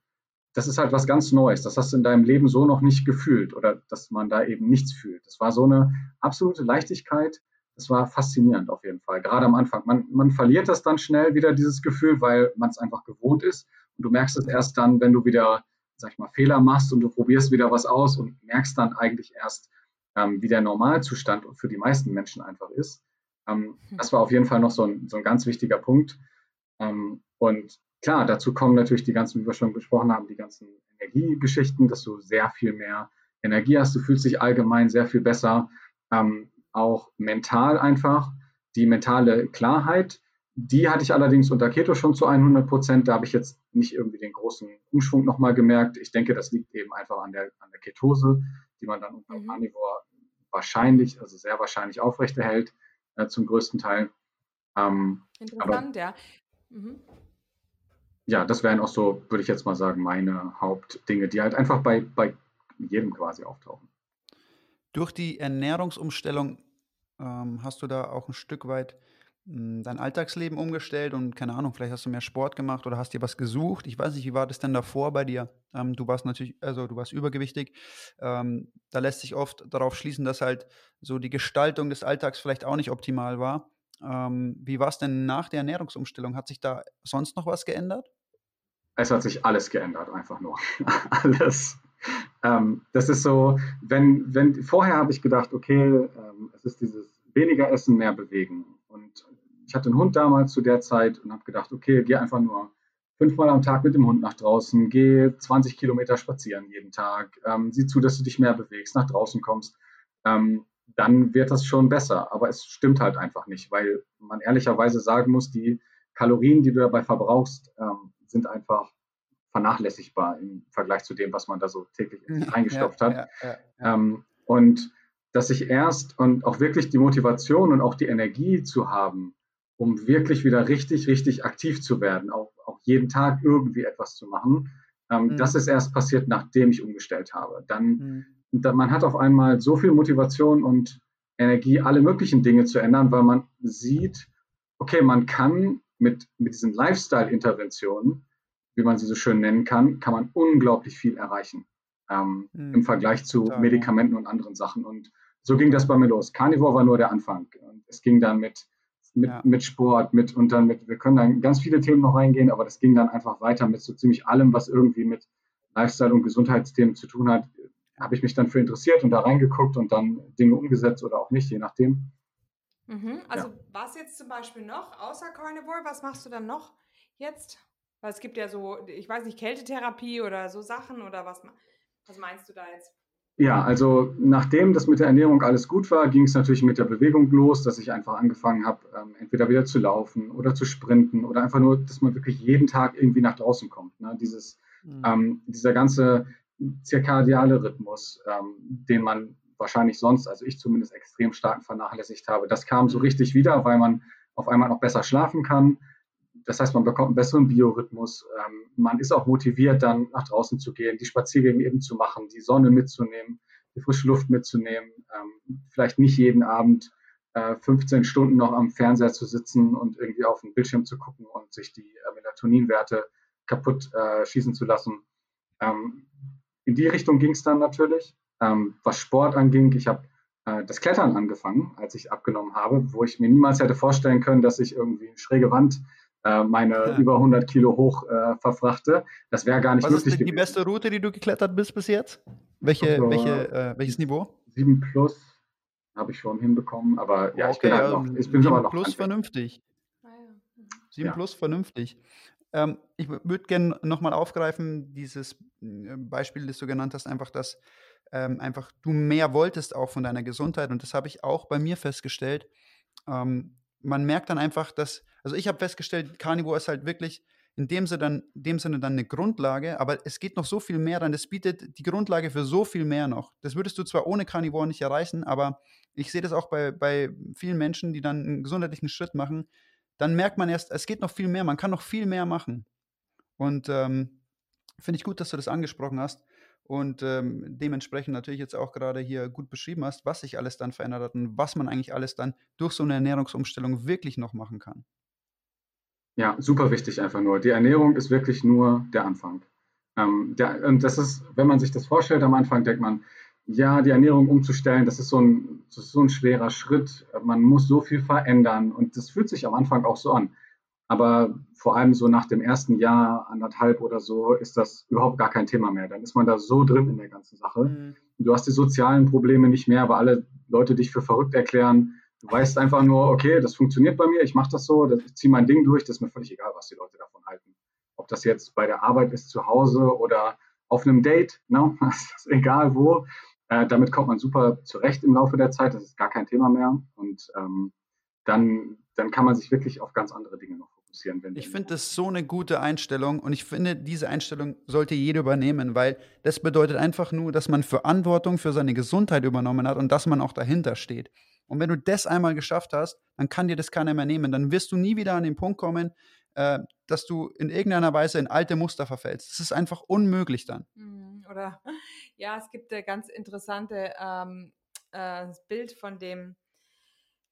das ist halt was ganz Neues. Das hast du in deinem Leben so noch nicht gefühlt oder dass man da eben nichts fühlt. Das war so eine absolute Leichtigkeit. Das war faszinierend auf jeden Fall, gerade am Anfang. Man, man verliert das dann schnell wieder, dieses Gefühl, weil man es einfach gewohnt ist. Und du merkst es erst dann, wenn du wieder, sag ich mal, Fehler machst und du probierst wieder was aus und merkst dann eigentlich erst, ähm, wie der Normalzustand für die meisten Menschen einfach ist. Ähm, hm. das war auf jeden Fall noch so ein, so ein ganz wichtiger Punkt. Ähm, und klar, dazu kommen natürlich die ganzen, wie wir schon besprochen haben, die ganzen Energiegeschichten, dass du sehr viel mehr Energie hast. Du fühlst dich allgemein sehr viel besser, ähm, auch mental einfach. Die mentale Klarheit, die hatte ich allerdings unter Keto schon zu 100 Prozent. Da habe ich jetzt nicht irgendwie den großen Umschwung nochmal gemerkt. Ich denke, das liegt eben einfach an der, an der Ketose, die man dann unter mhm. Carnivore wahrscheinlich, also sehr wahrscheinlich aufrechterhält, äh, zum größten Teil. Ähm, Interessant, aber, ja. Mhm. Ja, das wären auch so, würde ich jetzt mal sagen, meine Hauptdinge, die halt einfach bei, bei jedem quasi auftauchen. Durch die Ernährungsumstellung ähm, hast du da auch ein Stück weit hm, dein Alltagsleben umgestellt und keine Ahnung, vielleicht hast du mehr Sport gemacht oder hast dir was gesucht. Ich weiß nicht, wie war das denn davor bei dir? Ähm, du warst natürlich, also du warst übergewichtig. Ähm, da lässt sich oft darauf schließen, dass halt so die Gestaltung des Alltags vielleicht auch nicht optimal war. Ähm, wie war es denn nach der Ernährungsumstellung? Hat sich da sonst noch was geändert? Es hat sich alles geändert, einfach nur. alles. Ähm, das ist so, wenn, wenn vorher habe ich gedacht, okay, ähm, es ist dieses weniger essen, mehr bewegen. Und ich hatte einen Hund damals zu der Zeit und habe gedacht, okay, geh einfach nur fünfmal am Tag mit dem Hund nach draußen, geh 20 Kilometer spazieren jeden Tag, ähm, sieh zu, dass du dich mehr bewegst, nach draußen kommst. Ähm, dann wird das schon besser. Aber es stimmt halt einfach nicht, weil man ehrlicherweise sagen muss, die Kalorien, die du dabei verbrauchst, ähm, sind einfach vernachlässigbar im Vergleich zu dem, was man da so täglich reingestopft ja, hat. Ja, ja, ähm, und dass ich erst und auch wirklich die Motivation und auch die Energie zu haben, um wirklich wieder richtig, richtig aktiv zu werden, auch, auch jeden Tag irgendwie etwas zu machen, ähm, mhm. das ist erst passiert, nachdem ich umgestellt habe. Dann, mhm. dann, man hat auf einmal so viel Motivation und Energie, alle möglichen Dinge zu ändern, weil man sieht, okay, man kann mit, mit diesen Lifestyle-Interventionen, wie man sie so schön nennen kann, kann man unglaublich viel erreichen ähm, mhm. im Vergleich zu Total, Medikamenten und anderen Sachen. Und so ging das bei mir los. Carnivore war nur der Anfang. Und es ging dann mit, mit, ja. mit Sport, mit und dann mit, wir können dann ganz viele Themen noch reingehen, aber das ging dann einfach weiter mit so ziemlich allem, was irgendwie mit Lifestyle und Gesundheitsthemen zu tun hat, habe ich mich dann für interessiert und da reingeguckt und dann Dinge umgesetzt oder auch nicht, je nachdem. Mhm. Also ja. was jetzt zum Beispiel noch, außer Carnivore, was machst du dann noch jetzt? Weil es gibt ja so, ich weiß nicht, Kältetherapie oder so Sachen oder was, was meinst du da jetzt? Ja, also nachdem das mit der Ernährung alles gut war, ging es natürlich mit der Bewegung los, dass ich einfach angefangen habe, ähm, entweder wieder zu laufen oder zu sprinten oder einfach nur, dass man wirklich jeden Tag irgendwie nach draußen kommt. Ne? Dieses, mhm. ähm, dieser ganze zirkadiale Rhythmus, ähm, den man wahrscheinlich sonst, also ich zumindest extrem stark vernachlässigt habe, das kam so mhm. richtig wieder, weil man auf einmal noch besser schlafen kann. Das heißt, man bekommt einen besseren Biorhythmus. Ähm, man ist auch motiviert, dann nach draußen zu gehen, die Spaziergänge eben zu machen, die Sonne mitzunehmen, die frische Luft mitzunehmen, ähm, vielleicht nicht jeden Abend äh, 15 Stunden noch am Fernseher zu sitzen und irgendwie auf den Bildschirm zu gucken und sich die äh, Melatoninwerte kaputt äh, schießen zu lassen. Ähm, in die Richtung ging es dann natürlich. Ähm, was Sport anging, ich habe äh, das Klettern angefangen, als ich abgenommen habe, wo ich mir niemals hätte vorstellen können, dass ich irgendwie eine schräge Wand äh, meine ja. über 100 Kilo hoch äh, verfrachte. Das wäre gar nicht Was möglich. Was ist die beste Route, die du geklettert bist bis jetzt? Welche, also, welche, äh, welches Niveau? 7 plus habe ich schon hinbekommen, aber ja, okay, ich bin halt noch, ich bin 7 noch plus vernünftig. 7 ja. plus vernünftig. Ähm, ich würde gerne nochmal aufgreifen, dieses äh, Beispiel, das du genannt hast, einfach, dass ähm, einfach du mehr wolltest auch von deiner Gesundheit. Und das habe ich auch bei mir festgestellt. Ähm, man merkt dann einfach, dass, also ich habe festgestellt, Carnivore ist halt wirklich in dem Sinne, dann, dem Sinne dann eine Grundlage, aber es geht noch so viel mehr dann. Das bietet die Grundlage für so viel mehr noch. Das würdest du zwar ohne Carnivore nicht erreichen, aber ich sehe das auch bei, bei vielen Menschen, die dann einen gesundheitlichen Schritt machen. Dann merkt man erst, es geht noch viel mehr, man kann noch viel mehr machen. Und ähm, finde ich gut, dass du das angesprochen hast und ähm, dementsprechend natürlich jetzt auch gerade hier gut beschrieben hast, was sich alles dann verändert hat und was man eigentlich alles dann durch so eine Ernährungsumstellung wirklich noch machen kann. Ja, super wichtig einfach nur. Die Ernährung ist wirklich nur der Anfang. Ähm, der, und das ist, wenn man sich das vorstellt am Anfang, denkt man, ja, die Ernährung umzustellen, das ist, so ein, das ist so ein schwerer Schritt. Man muss so viel verändern und das fühlt sich am Anfang auch so an. Aber vor allem so nach dem ersten Jahr, anderthalb oder so, ist das überhaupt gar kein Thema mehr. Dann ist man da so drin in der ganzen Sache. Mhm. Du hast die sozialen Probleme nicht mehr, weil alle Leute dich für verrückt erklären. Du weißt einfach nur, okay, das funktioniert bei mir, ich mache das so, ich ziehe mein Ding durch, das ist mir völlig egal, was die Leute davon halten. Ob das jetzt bei der Arbeit ist, zu Hause oder auf einem Date, ne? egal wo. Äh, damit kommt man super zurecht im Laufe der Zeit, das ist gar kein Thema mehr. Und ähm, dann, dann kann man sich wirklich auf ganz andere Dinge noch fokussieren. Wenn ich finde das so eine gute Einstellung und ich finde, diese Einstellung sollte jeder übernehmen, weil das bedeutet einfach nur, dass man Verantwortung für seine Gesundheit übernommen hat und dass man auch dahinter steht. Und wenn du das einmal geschafft hast, dann kann dir das keiner mehr nehmen. Dann wirst du nie wieder an den Punkt kommen, äh, dass du in irgendeiner Weise in alte Muster verfällst. Das ist einfach unmöglich dann. Mhm, oder ja, es gibt ein ganz interessante ähm, äh, Bild von dem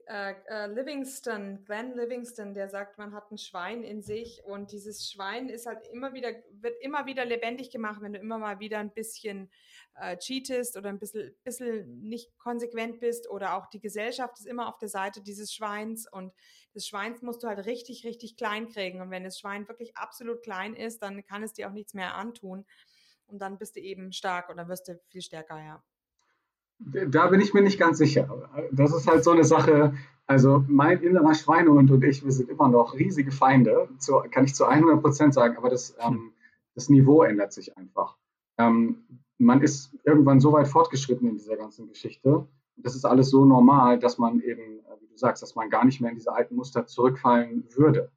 äh, äh, Livingston, Glenn Livingston, der sagt, man hat ein Schwein in sich und dieses Schwein ist halt immer wieder, wird immer wieder lebendig gemacht, wenn du immer mal wieder ein bisschen äh, cheatest oder ein bisschen, bisschen nicht konsequent bist oder auch die Gesellschaft ist immer auf der Seite dieses Schweins und das Schweins musst du halt richtig, richtig klein kriegen und wenn das Schwein wirklich absolut klein ist, dann kann es dir auch nichts mehr antun und dann bist du eben stark oder wirst du viel stärker, ja. Da bin ich mir nicht ganz sicher. Das ist halt so eine Sache. Also mein innerer Schweinehund und ich, wir sind immer noch riesige Feinde, zu, kann ich zu 100 Prozent sagen, aber das, ähm, das Niveau ändert sich einfach. Ähm, man ist irgendwann so weit fortgeschritten in dieser ganzen Geschichte, das ist alles so normal, dass man eben, äh, wie du sagst, dass man gar nicht mehr in diese alten Muster zurückfallen würde.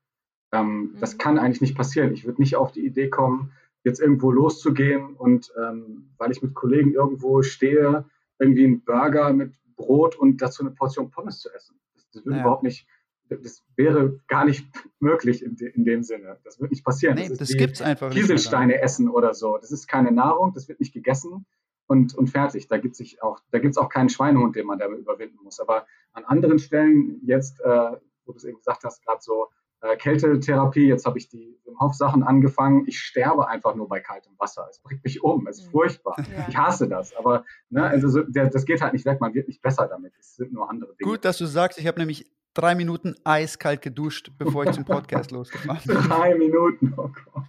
Ähm, mhm. Das kann eigentlich nicht passieren. Ich würde nicht auf die Idee kommen, jetzt irgendwo loszugehen und ähm, weil ich mit Kollegen irgendwo stehe, irgendwie einen Burger mit Brot und dazu eine Portion Pommes zu essen. Das, das würde ja. überhaupt nicht, das wäre gar nicht möglich in, de, in dem Sinne. Das wird nicht passieren. Nee, das, das es einfach Kieselsteine essen oder so. Das ist keine Nahrung, das wird nicht gegessen und, und fertig. Da gibt es auch, auch keinen Schweinehund, den man da überwinden muss. Aber an anderen Stellen jetzt, äh, wo du es eben gesagt hast, gerade so äh, Kältetherapie, jetzt habe ich die Wim Hof Sachen angefangen. Ich sterbe einfach nur bei kaltem Wasser. Es bringt mich um. Es ist mhm. furchtbar. Ja. Ich hasse das. Aber ne, also so, der, das geht halt nicht weg. Man wird nicht besser damit. Es sind nur andere Dinge. Gut, dass du sagst, ich habe nämlich drei Minuten eiskalt geduscht, bevor ich zum Podcast losgefahren bin. Drei Minuten, oh Gott.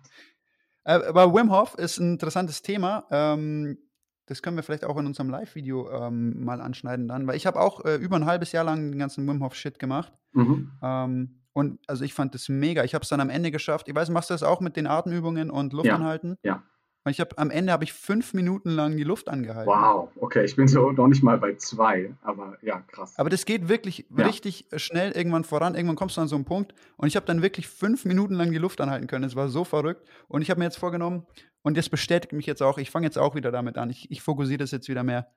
Äh, aber Wim Hof ist ein interessantes Thema. Ähm, das können wir vielleicht auch in unserem Live-Video ähm, mal anschneiden dann, weil ich habe auch äh, über ein halbes Jahr lang den ganzen Wim Hof-Shit gemacht. Mhm. Und also ich fand das mega. Ich habe es dann am Ende geschafft. Ich weiß, machst du das auch mit den Atemübungen und Luft ja, anhalten? Ja. Und ich habe am Ende habe ich fünf Minuten lang die Luft angehalten. Wow, okay, ich bin so noch nicht mal bei zwei, aber ja, krass. Aber das geht wirklich ja. richtig schnell irgendwann voran. Irgendwann kommst du an so einen Punkt und ich habe dann wirklich fünf Minuten lang die Luft anhalten können. Es war so verrückt. Und ich habe mir jetzt vorgenommen, und das bestätigt mich jetzt auch, ich fange jetzt auch wieder damit an. Ich, ich fokussiere das jetzt wieder mehr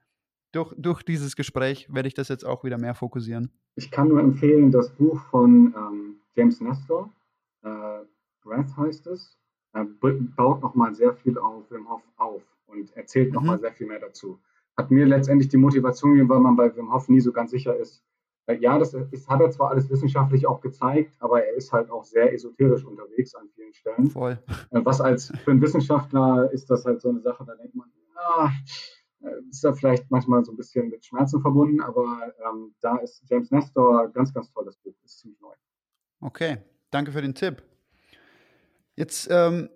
durch, durch dieses Gespräch werde ich das jetzt auch wieder mehr fokussieren. Ich kann nur empfehlen, das Buch von ähm, James Nestor, äh, Breath heißt es, er baut nochmal sehr viel auf Wim Hof auf und erzählt nochmal mhm. sehr viel mehr dazu. Hat mir letztendlich die Motivation gegeben, weil man bei Wim Hof nie so ganz sicher ist. Äh, ja, das ist, hat er zwar alles wissenschaftlich auch gezeigt, aber er ist halt auch sehr esoterisch unterwegs an vielen Stellen. Voll. Äh, was als für einen Wissenschaftler ist das halt so eine Sache, da denkt man, ah, äh, ist da vielleicht manchmal so ein bisschen mit Schmerzen verbunden, aber ähm, da ist James Nestor ganz, ganz tolles Buch, ist ziemlich neu. Okay, danke für den Tipp. Jetzt ähm,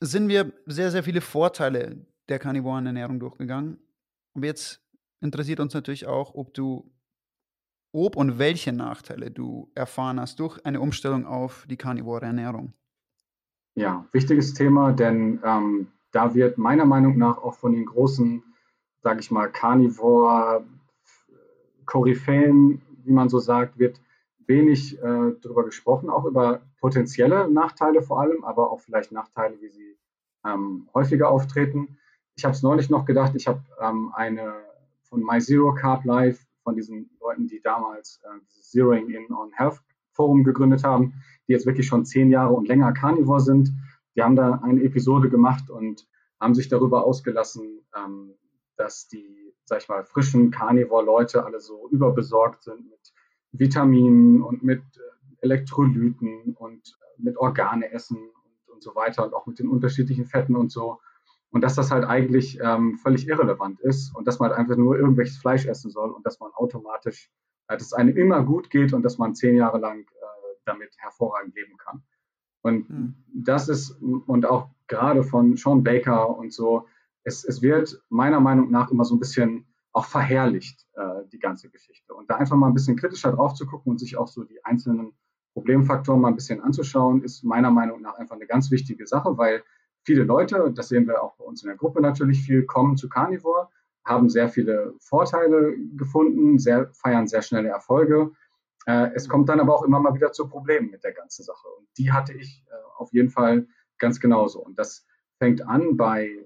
sind wir sehr, sehr viele Vorteile der karnivoren Ernährung durchgegangen. Aber jetzt interessiert uns natürlich auch, ob du, ob und welche Nachteile du erfahren hast durch eine Umstellung auf die karnivore Ernährung. Ja, wichtiges Thema, denn ähm, da wird meiner Meinung nach auch von den großen sage ich mal, Carnivore, Koryphäen, wie man so sagt, wird wenig äh, darüber gesprochen, auch über potenzielle Nachteile vor allem, aber auch vielleicht Nachteile, wie sie ähm, häufiger auftreten. Ich habe es neulich noch gedacht, ich habe ähm, eine von My Zero Carb Life, von diesen Leuten, die damals äh, dieses Zeroing in on Health Forum gegründet haben, die jetzt wirklich schon zehn Jahre und länger Carnivore sind. Die haben da eine Episode gemacht und haben sich darüber ausgelassen, ähm, dass die, sag ich mal, frischen Carnivore-Leute alle so überbesorgt sind mit Vitaminen und mit äh, Elektrolyten und äh, mit Organe essen und, und so weiter und auch mit den unterschiedlichen Fetten und so. Und dass das halt eigentlich ähm, völlig irrelevant ist und dass man halt einfach nur irgendwelches Fleisch essen soll und dass man automatisch, äh, dass es einem immer gut geht und dass man zehn Jahre lang äh, damit hervorragend leben kann. Und mhm. das ist, und auch gerade von Sean Baker und so, es, es wird meiner Meinung nach immer so ein bisschen auch verherrlicht, äh, die ganze Geschichte. Und da einfach mal ein bisschen kritischer drauf zu gucken und sich auch so die einzelnen Problemfaktoren mal ein bisschen anzuschauen, ist meiner Meinung nach einfach eine ganz wichtige Sache, weil viele Leute, das sehen wir auch bei uns in der Gruppe natürlich viel, kommen zu Carnivore, haben sehr viele Vorteile gefunden, sehr, feiern sehr schnelle Erfolge. Äh, es kommt dann aber auch immer mal wieder zu Problemen mit der ganzen Sache. Und die hatte ich äh, auf jeden Fall ganz genauso. Und das fängt an bei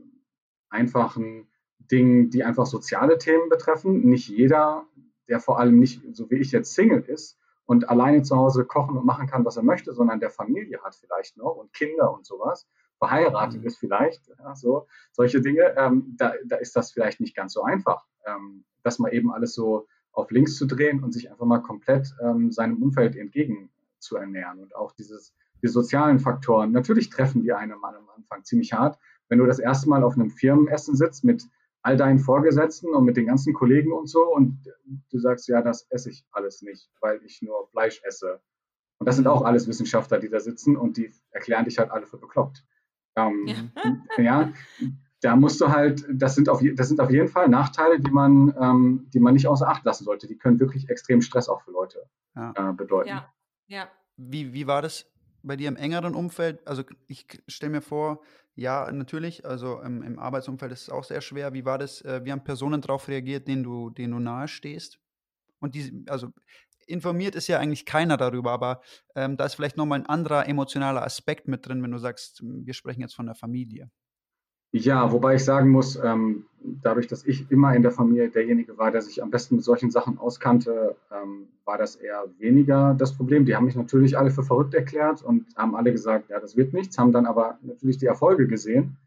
einfachen Dingen, die einfach soziale Themen betreffen. Nicht jeder, der vor allem nicht, so wie ich jetzt Single ist und alleine zu Hause kochen und machen kann, was er möchte, sondern der Familie hat vielleicht noch und Kinder und sowas, verheiratet mhm. ist vielleicht, ja, so, solche Dinge, ähm, da, da ist das vielleicht nicht ganz so einfach, ähm, das mal eben alles so auf links zu drehen und sich einfach mal komplett ähm, seinem Umfeld entgegen zu ernähren und auch dieses, die sozialen Faktoren. Natürlich treffen die einen am Anfang ziemlich hart, wenn du das erste Mal auf einem Firmenessen sitzt mit all deinen Vorgesetzten und mit den ganzen Kollegen und so und du sagst, ja, das esse ich alles nicht, weil ich nur Fleisch esse. Und das sind auch alles Wissenschaftler, die da sitzen und die erklären dich halt alle für bekloppt. Ähm, ja. ja. da musst du halt, das sind auf, das sind auf jeden Fall Nachteile, die man, ähm, die man nicht außer Acht lassen sollte. Die können wirklich extrem Stress auch für Leute ja. äh, bedeuten. Ja, ja. Wie, wie war das bei dir im engeren Umfeld? Also ich stelle mir vor, Ja, natürlich. Also im, im Arbeitsumfeld ist es auch sehr schwer. Wie war das? Äh, wie haben Personen darauf reagiert, denen du, denen du nahe? Und die, also informiert ist ja eigentlich keiner darüber, aber ähm, da ist vielleicht nochmal ein anderer emotionaler Aspekt mit drin, wenn du sagst, wir sprechen jetzt von der Familie. Ja, wobei ich sagen muss, ähm, dadurch, dass ich immer in der Familie derjenige war, der sich am besten mit solchen Sachen auskannte, ähm, war das eher weniger das Problem. Die haben mich natürlich alle für verrückt erklärt und haben alle gesagt, ja, das wird nichts, haben dann aber natürlich die Erfolge gesehen.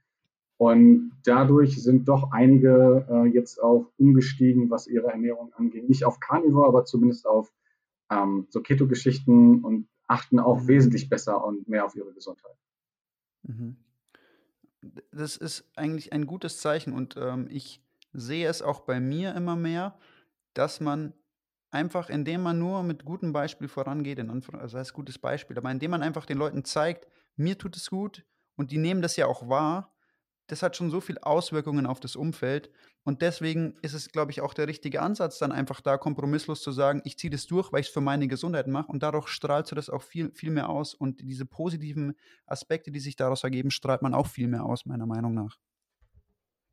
Und dadurch sind doch einige äh, jetzt auch umgestiegen, was ihre Ernährung angeht. Nicht auf Carnivore, aber zumindest auf ähm, so Keto-Geschichten und achten auch wesentlich besser und mehr auf ihre Gesundheit. Mhm das ist eigentlich ein gutes Zeichen und ähm, ich sehe es auch bei mir immer mehr, dass man einfach, indem man nur mit gutem Beispiel vorangeht, in also das heißt gutes Beispiel, aber indem man einfach den Leuten zeigt, mir tut es gut und die nehmen das ja auch wahr, das hat schon so viele Auswirkungen auf das Umfeld. Und deswegen ist es, glaube ich, auch der richtige Ansatz, dann einfach da kompromisslos zu sagen, ich ziehe das durch, weil ich es für meine Gesundheit mache. Und dadurch strahlst du das auch viel, viel mehr aus. Und diese positiven Aspekte, die sich daraus ergeben, strahlt man auch viel mehr aus, meiner Meinung nach.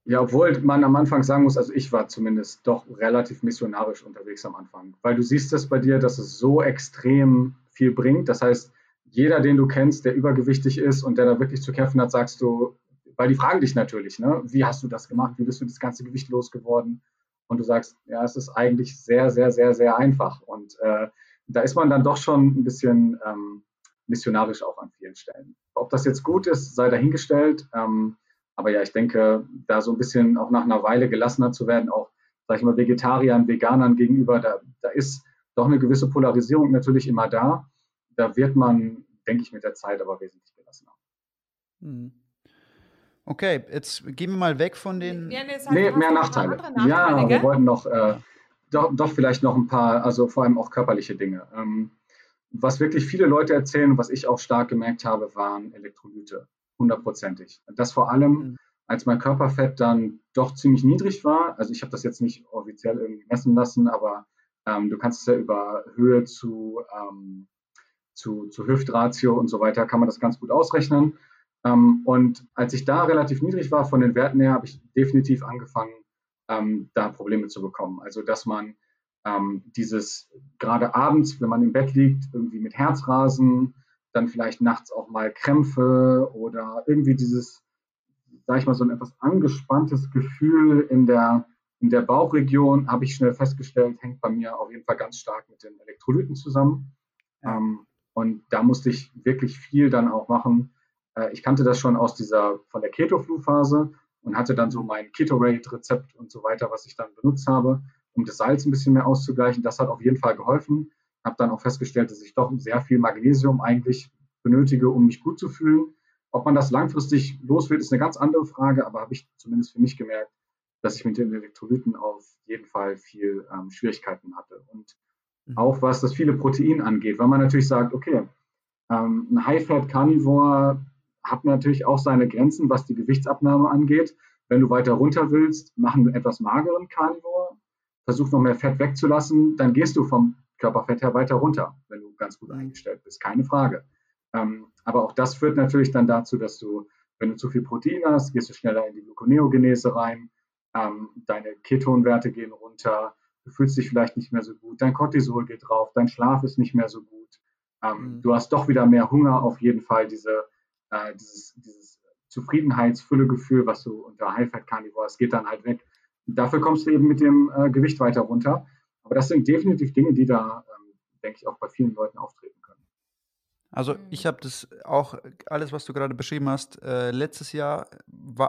Ja, obwohl man am Anfang sagen muss, also ich war zumindest doch relativ missionarisch unterwegs am Anfang. Weil du siehst das bei dir, dass es so extrem viel bringt. Das heißt, jeder, den du kennst, der übergewichtig ist und der da wirklich zu kämpfen hat, sagst du, weil die fragen dich natürlich, ne, wie hast du das gemacht, wie bist du das ganze Gewicht losgeworden? Und du sagst, ja, es ist eigentlich sehr, sehr, sehr, sehr einfach. Und äh, da ist man dann doch schon ein bisschen ähm, missionarisch auch an vielen Stellen. Ob das jetzt gut ist, sei dahingestellt. Ähm, aber ja, ich denke, da so ein bisschen auch nach einer Weile gelassener zu werden, auch, sag ich mal, Vegetariern, Veganern gegenüber, da, da ist doch eine gewisse Polarisierung natürlich immer da. Da wird man, denke ich, mit der Zeit aber wesentlich gelassener. Mhm. Okay, jetzt gehen wir mal weg von den. Ja, nee, nee mehr Nachteile. Nachteile. Ja, wir wollten noch, äh, doch, doch, vielleicht noch ein paar, also vor allem auch körperliche Dinge. Ähm, was wirklich viele Leute erzählen und was ich auch stark gemerkt habe, waren Elektrolyte, hundertprozentig. Das vor allem, mhm. als mein Körperfett dann doch ziemlich niedrig war. Also ich habe das jetzt nicht offiziell irgendwie messen lassen, aber ähm, du kannst es ja über Höhe zu, ähm, zu, zu Hüftratio und so weiter, kann man das ganz gut ausrechnen. Ähm, und als ich da relativ niedrig war von den Werten her, habe ich definitiv angefangen, ähm, da Probleme zu bekommen. Also dass man ähm, dieses gerade abends, wenn man im Bett liegt, irgendwie mit Herzrasen, dann vielleicht nachts auch mal Krämpfe oder irgendwie dieses, sage ich mal, so ein etwas angespanntes Gefühl in der, in der Bauchregion, habe ich schnell festgestellt, hängt bei mir auf jeden Fall ganz stark mit den Elektrolyten zusammen. Und da musste ich wirklich viel dann auch machen, äh, ich kannte das schon aus dieser, von der Keto-Flu-Phase und hatte dann so mein Keto-Rate-Rezept und so weiter, was ich dann benutzt habe, um das Salz ein bisschen mehr auszugleichen. Das hat auf jeden Fall geholfen. Habe dann auch festgestellt, dass ich doch sehr viel Magnesium eigentlich benötige, um mich gut zu fühlen. Ob man das langfristig los wird, ist eine ganz andere Frage, aber habe ich zumindest für mich gemerkt, dass ich mit den Elektrolyten auf jeden Fall viel ähm, Schwierigkeiten hatte. Und mhm. auch was das viele Protein angeht, weil man natürlich sagt, okay, ähm, ein High-Fat-Carnivore hat natürlich auch seine Grenzen, was die Gewichtsabnahme angeht. Wenn du weiter runter willst, mach einen etwas mageren Carnivore, versuch noch mehr Fett wegzulassen, dann gehst du vom Körperfett her weiter runter, wenn du ganz gut eingestellt bist, keine Frage. Ähm, aber auch das führt natürlich dann dazu, dass du, wenn du zu viel Protein hast, gehst du schneller in die Gluconeogenese rein, ähm, deine Ketonwerte gehen runter, du fühlst dich vielleicht nicht mehr so gut, dein Cortisol geht drauf, dein Schlaf ist nicht mehr so gut. Ähm, mhm. Du hast doch wieder mehr Hunger, auf jeden Fall diese äh, dieses, dieses Zufriedenheitsfüllegefühl, was du unter High-Fat Carnivore hast, geht dann halt weg. Und dafür kommst du eben mit dem äh, Gewicht weiter runter. Aber das sind definitiv Dinge, die da, ähm, denke ich, auch bei vielen Leuten auftreten können. Also mhm. ich habe das auch, alles, was du gerade beschrieben hast, äh, letztes Jahr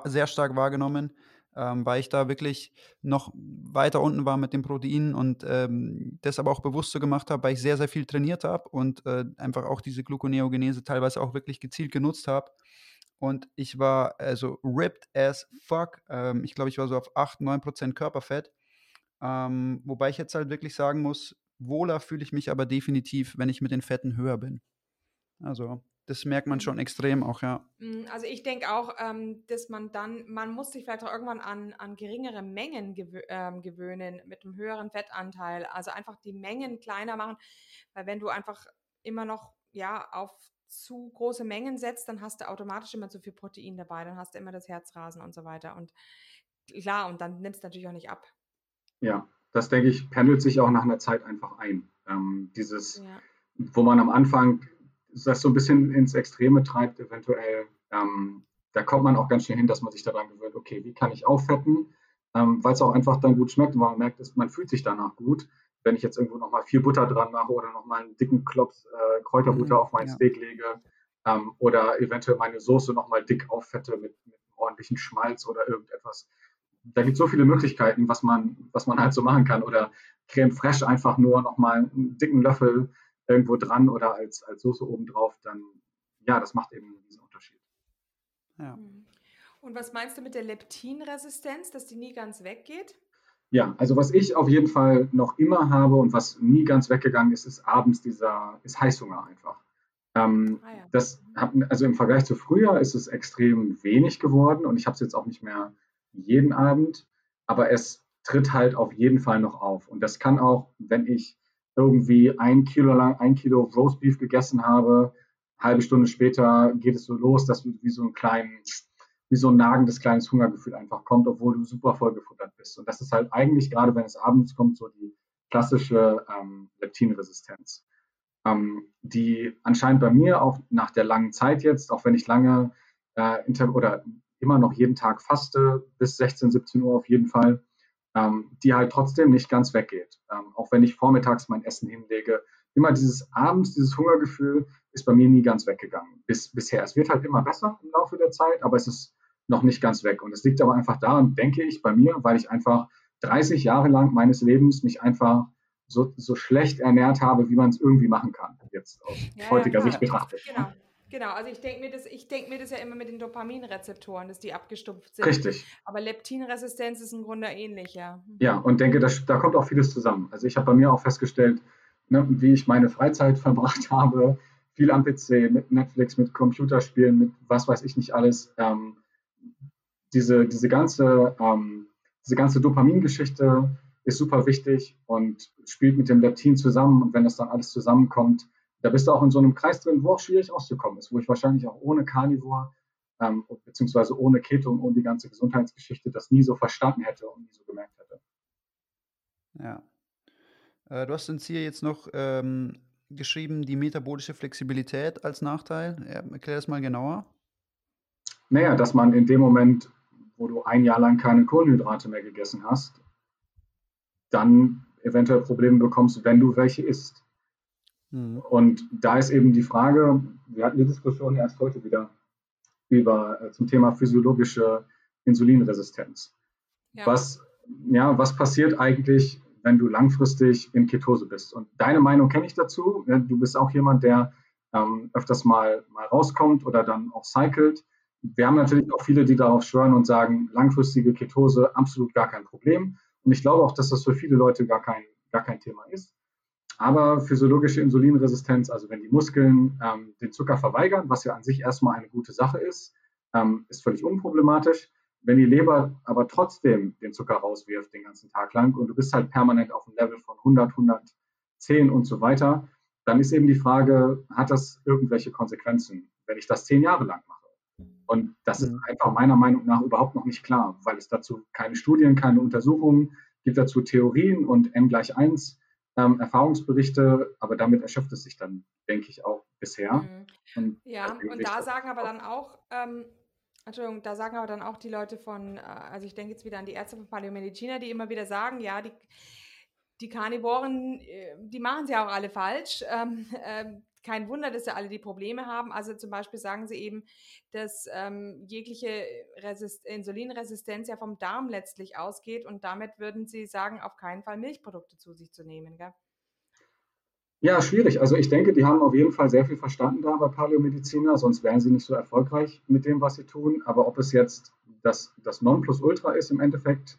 sehr stark wahrgenommen ähm, weil ich da wirklich noch weiter unten war mit dem Protein und ähm, das aber auch bewusst so gemacht habe, weil ich sehr, sehr viel trainiert habe und äh, einfach auch diese Gluconeogenese teilweise auch wirklich gezielt genutzt habe. Und ich war also ripped as fuck. Ähm, ich glaube, ich war so auf 8, 9 Prozent Körperfett. Ähm, wobei ich jetzt halt wirklich sagen muss, wohler fühle ich mich aber definitiv, wenn ich mit den Fetten höher bin. Also das merkt man schon extrem auch, ja. Mm, also ich denke auch, ähm, dass man dann, man muss sich vielleicht auch irgendwann an, an geringere Mengen gewö ähm, gewöhnen mit einem höheren Fettanteil. Also einfach die Mengen kleiner machen, weil wenn du einfach immer noch ja auf zu große Mengen setzt, dann hast du automatisch immer zu viel Protein dabei, dann hast du immer das Herzrasen und so weiter. Und klar, und dann nimmst du natürlich auch nicht ab. Ja, das denke ich, pendelt sich auch nach einer Zeit einfach ein. Ähm, dieses, ja. wo man am Anfang das so ein bisschen ins Extreme treibt, eventuell, ähm, da kommt man auch ganz schnell hin, dass man sich daran gewöhnt, okay, wie kann ich auffetten, ähm, weil es auch einfach dann gut schmeckt und man merkt, dass man fühlt sich danach gut. Wenn ich jetzt irgendwo nochmal viel Butter dran mache oder nochmal einen dicken Klops äh, Kräuterbutter mhm, auf mein ja. Steak lege ähm, oder eventuell meine Soße nochmal dick auffette mit, mit ordentlichen Schmalz oder irgendetwas. Da gibt es so viele Möglichkeiten, was man, was man halt so machen kann. Oder Creme fraiche einfach nur nochmal einen dicken Löffel irgendwo dran oder als, als Soße obendrauf, dann ja, das macht eben diesen Unterschied. Ja. Mhm. Und was meinst du mit der Leptinresistenz, dass die nie ganz weggeht? Ja, also was ich auf jeden Fall noch immer habe und was nie ganz weggegangen ist, ist abends dieser, ist Heißhunger einfach. Ähm, ah, ja. Das hab, also im Vergleich zu früher ist es extrem wenig geworden und ich habe es jetzt auch nicht mehr jeden Abend, aber es tritt halt auf jeden Fall noch auf. Und das kann auch, wenn ich irgendwie ein Kilo lang, ein Kilo Roastbeef gegessen habe, halbe Stunde später geht es so los, dass wie so ein kleinen wie so ein nagendes kleines Hungergefühl einfach kommt, obwohl du super vollgefuttert bist. Und das ist halt eigentlich, gerade wenn es abends kommt, so die klassische ähm, Leptinresistenz, ähm, die anscheinend bei mir auch nach der langen Zeit jetzt, auch wenn ich lange äh, oder immer noch jeden Tag faste, bis 16, 17 Uhr auf jeden Fall, ähm, die halt trotzdem nicht ganz weggeht. Ähm, auch wenn ich vormittags mein Essen hinlege, immer dieses abends, dieses Hungergefühl ist bei mir nie ganz weggegangen bis, bisher. Es wird halt immer besser im Laufe der Zeit, aber es ist noch nicht ganz weg. Und es liegt aber einfach daran, denke ich, bei mir, weil ich einfach 30 Jahre lang meines Lebens mich einfach so, so schlecht ernährt habe, wie man es irgendwie machen kann, jetzt aus ja, heutiger ja, Sicht betrachtet. Genau. Genau, also ich denke mir, das, denk mir das ja immer mit den Dopaminrezeptoren, dass die abgestumpft sind. Richtig. Aber Leptinresistenz ist im Grunde ähnlich, ja. Mhm. Ja, und denke, das, da kommt auch vieles zusammen. Also ich habe bei mir auch festgestellt, ne, wie ich meine Freizeit verbracht habe, viel am PC, mit Netflix, mit Computerspielen, mit was weiß ich nicht alles. Ähm, diese, diese ganze, ähm, diese ganze Dopamingeschichte ist super wichtig und spielt mit dem Leptin zusammen. Und wenn das dann alles zusammenkommt, da bist du auch in so einem Kreis drin, wo auch schwierig auszukommen ist, wo ich wahrscheinlich auch ohne Carnivore ähm, beziehungsweise ohne Keto und ohne die ganze Gesundheitsgeschichte das nie so verstanden hätte und nie so gemerkt hätte. Ja. Äh, du hast uns hier jetzt noch ähm, geschrieben, die metabolische Flexibilität als Nachteil. Erklär das mal genauer. Naja, dass man in dem Moment wo du ein Jahr lang keine Kohlenhydrate mehr gegessen hast, dann eventuell Probleme bekommst, wenn du welche isst. Mhm. Und da ist eben die Frage, wir hatten die Diskussion erst heute wieder über äh, zum Thema physiologische Insulinresistenz. Ja. Was, ja, was passiert eigentlich, wenn du langfristig in Ketose bist? Und deine Meinung kenne ich dazu. Du bist auch jemand, der ähm, öfters mal, mal rauskommt oder dann auch cycelt. Wir haben natürlich auch viele, die darauf schwören und sagen, langfristige Ketose absolut gar kein Problem. Und ich glaube auch, dass das für viele Leute gar kein, gar kein Thema ist. Aber physiologische Insulinresistenz, also wenn die Muskeln ähm, den Zucker verweigern, was ja an sich erstmal eine gute Sache ist, ähm, ist völlig unproblematisch. Wenn die Leber aber trotzdem den Zucker rauswirft den ganzen Tag lang und du bist halt permanent auf einem Level von 100, 110 und so weiter, dann ist eben die Frage, hat das irgendwelche Konsequenzen, wenn ich das zehn Jahre lang mache? Und das ist mhm. einfach meiner Meinung nach überhaupt noch nicht klar, weil es dazu keine Studien, keine Untersuchungen gibt, dazu Theorien und N gleich 1 ähm, Erfahrungsberichte, aber damit erschöpft es sich dann, denke ich, auch bisher. Mhm. Und ja, und da sagen aber dann auch, ähm, Entschuldigung, da sagen aber dann auch die Leute von, äh, also ich denke jetzt wieder an die Ärzte von Paläomediziner, die immer wieder sagen, ja, die, die Karnivoren, äh, die machen sie auch alle falsch. Ähm, äh, kein Wunder, dass sie alle die Probleme haben. Also zum Beispiel sagen sie eben, dass ähm, jegliche Resist Insulinresistenz ja vom Darm letztlich ausgeht und damit würden sie sagen, auf keinen Fall Milchprodukte zu sich zu nehmen. Gell? Ja, schwierig. Also ich denke, die haben auf jeden Fall sehr viel verstanden da bei Paläomediziner, sonst wären sie nicht so erfolgreich mit dem, was sie tun. Aber ob es jetzt das, das Nonplusultra ist im Endeffekt,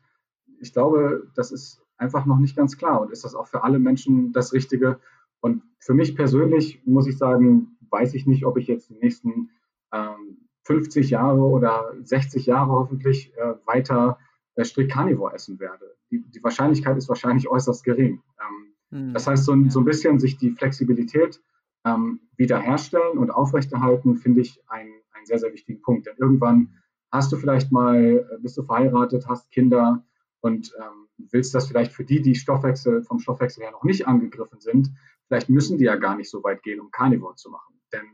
ich glaube, das ist einfach noch nicht ganz klar. Und ist das auch für alle Menschen das Richtige? Und für mich persönlich muss ich sagen, weiß ich nicht, ob ich jetzt die nächsten ähm, 50 Jahre oder 60 Jahre hoffentlich äh, weiter äh, strikt Carnivore essen werde. Die, die, Wahrscheinlichkeit ist wahrscheinlich äußerst gering. Ähm, mhm. Das heißt, so, so, ein bisschen sich die Flexibilität ähm, wiederherstellen und aufrechterhalten, finde ich einen, einen sehr, sehr wichtigen Punkt. Denn irgendwann hast du vielleicht mal, äh, bist du verheiratet, hast Kinder und ähm, willst das vielleicht für die, die Stoffwechsel vom Stoffwechsel her noch nicht angegriffen sind, vielleicht müssen die ja gar nicht so weit gehen, um Carnivore zu machen. Denn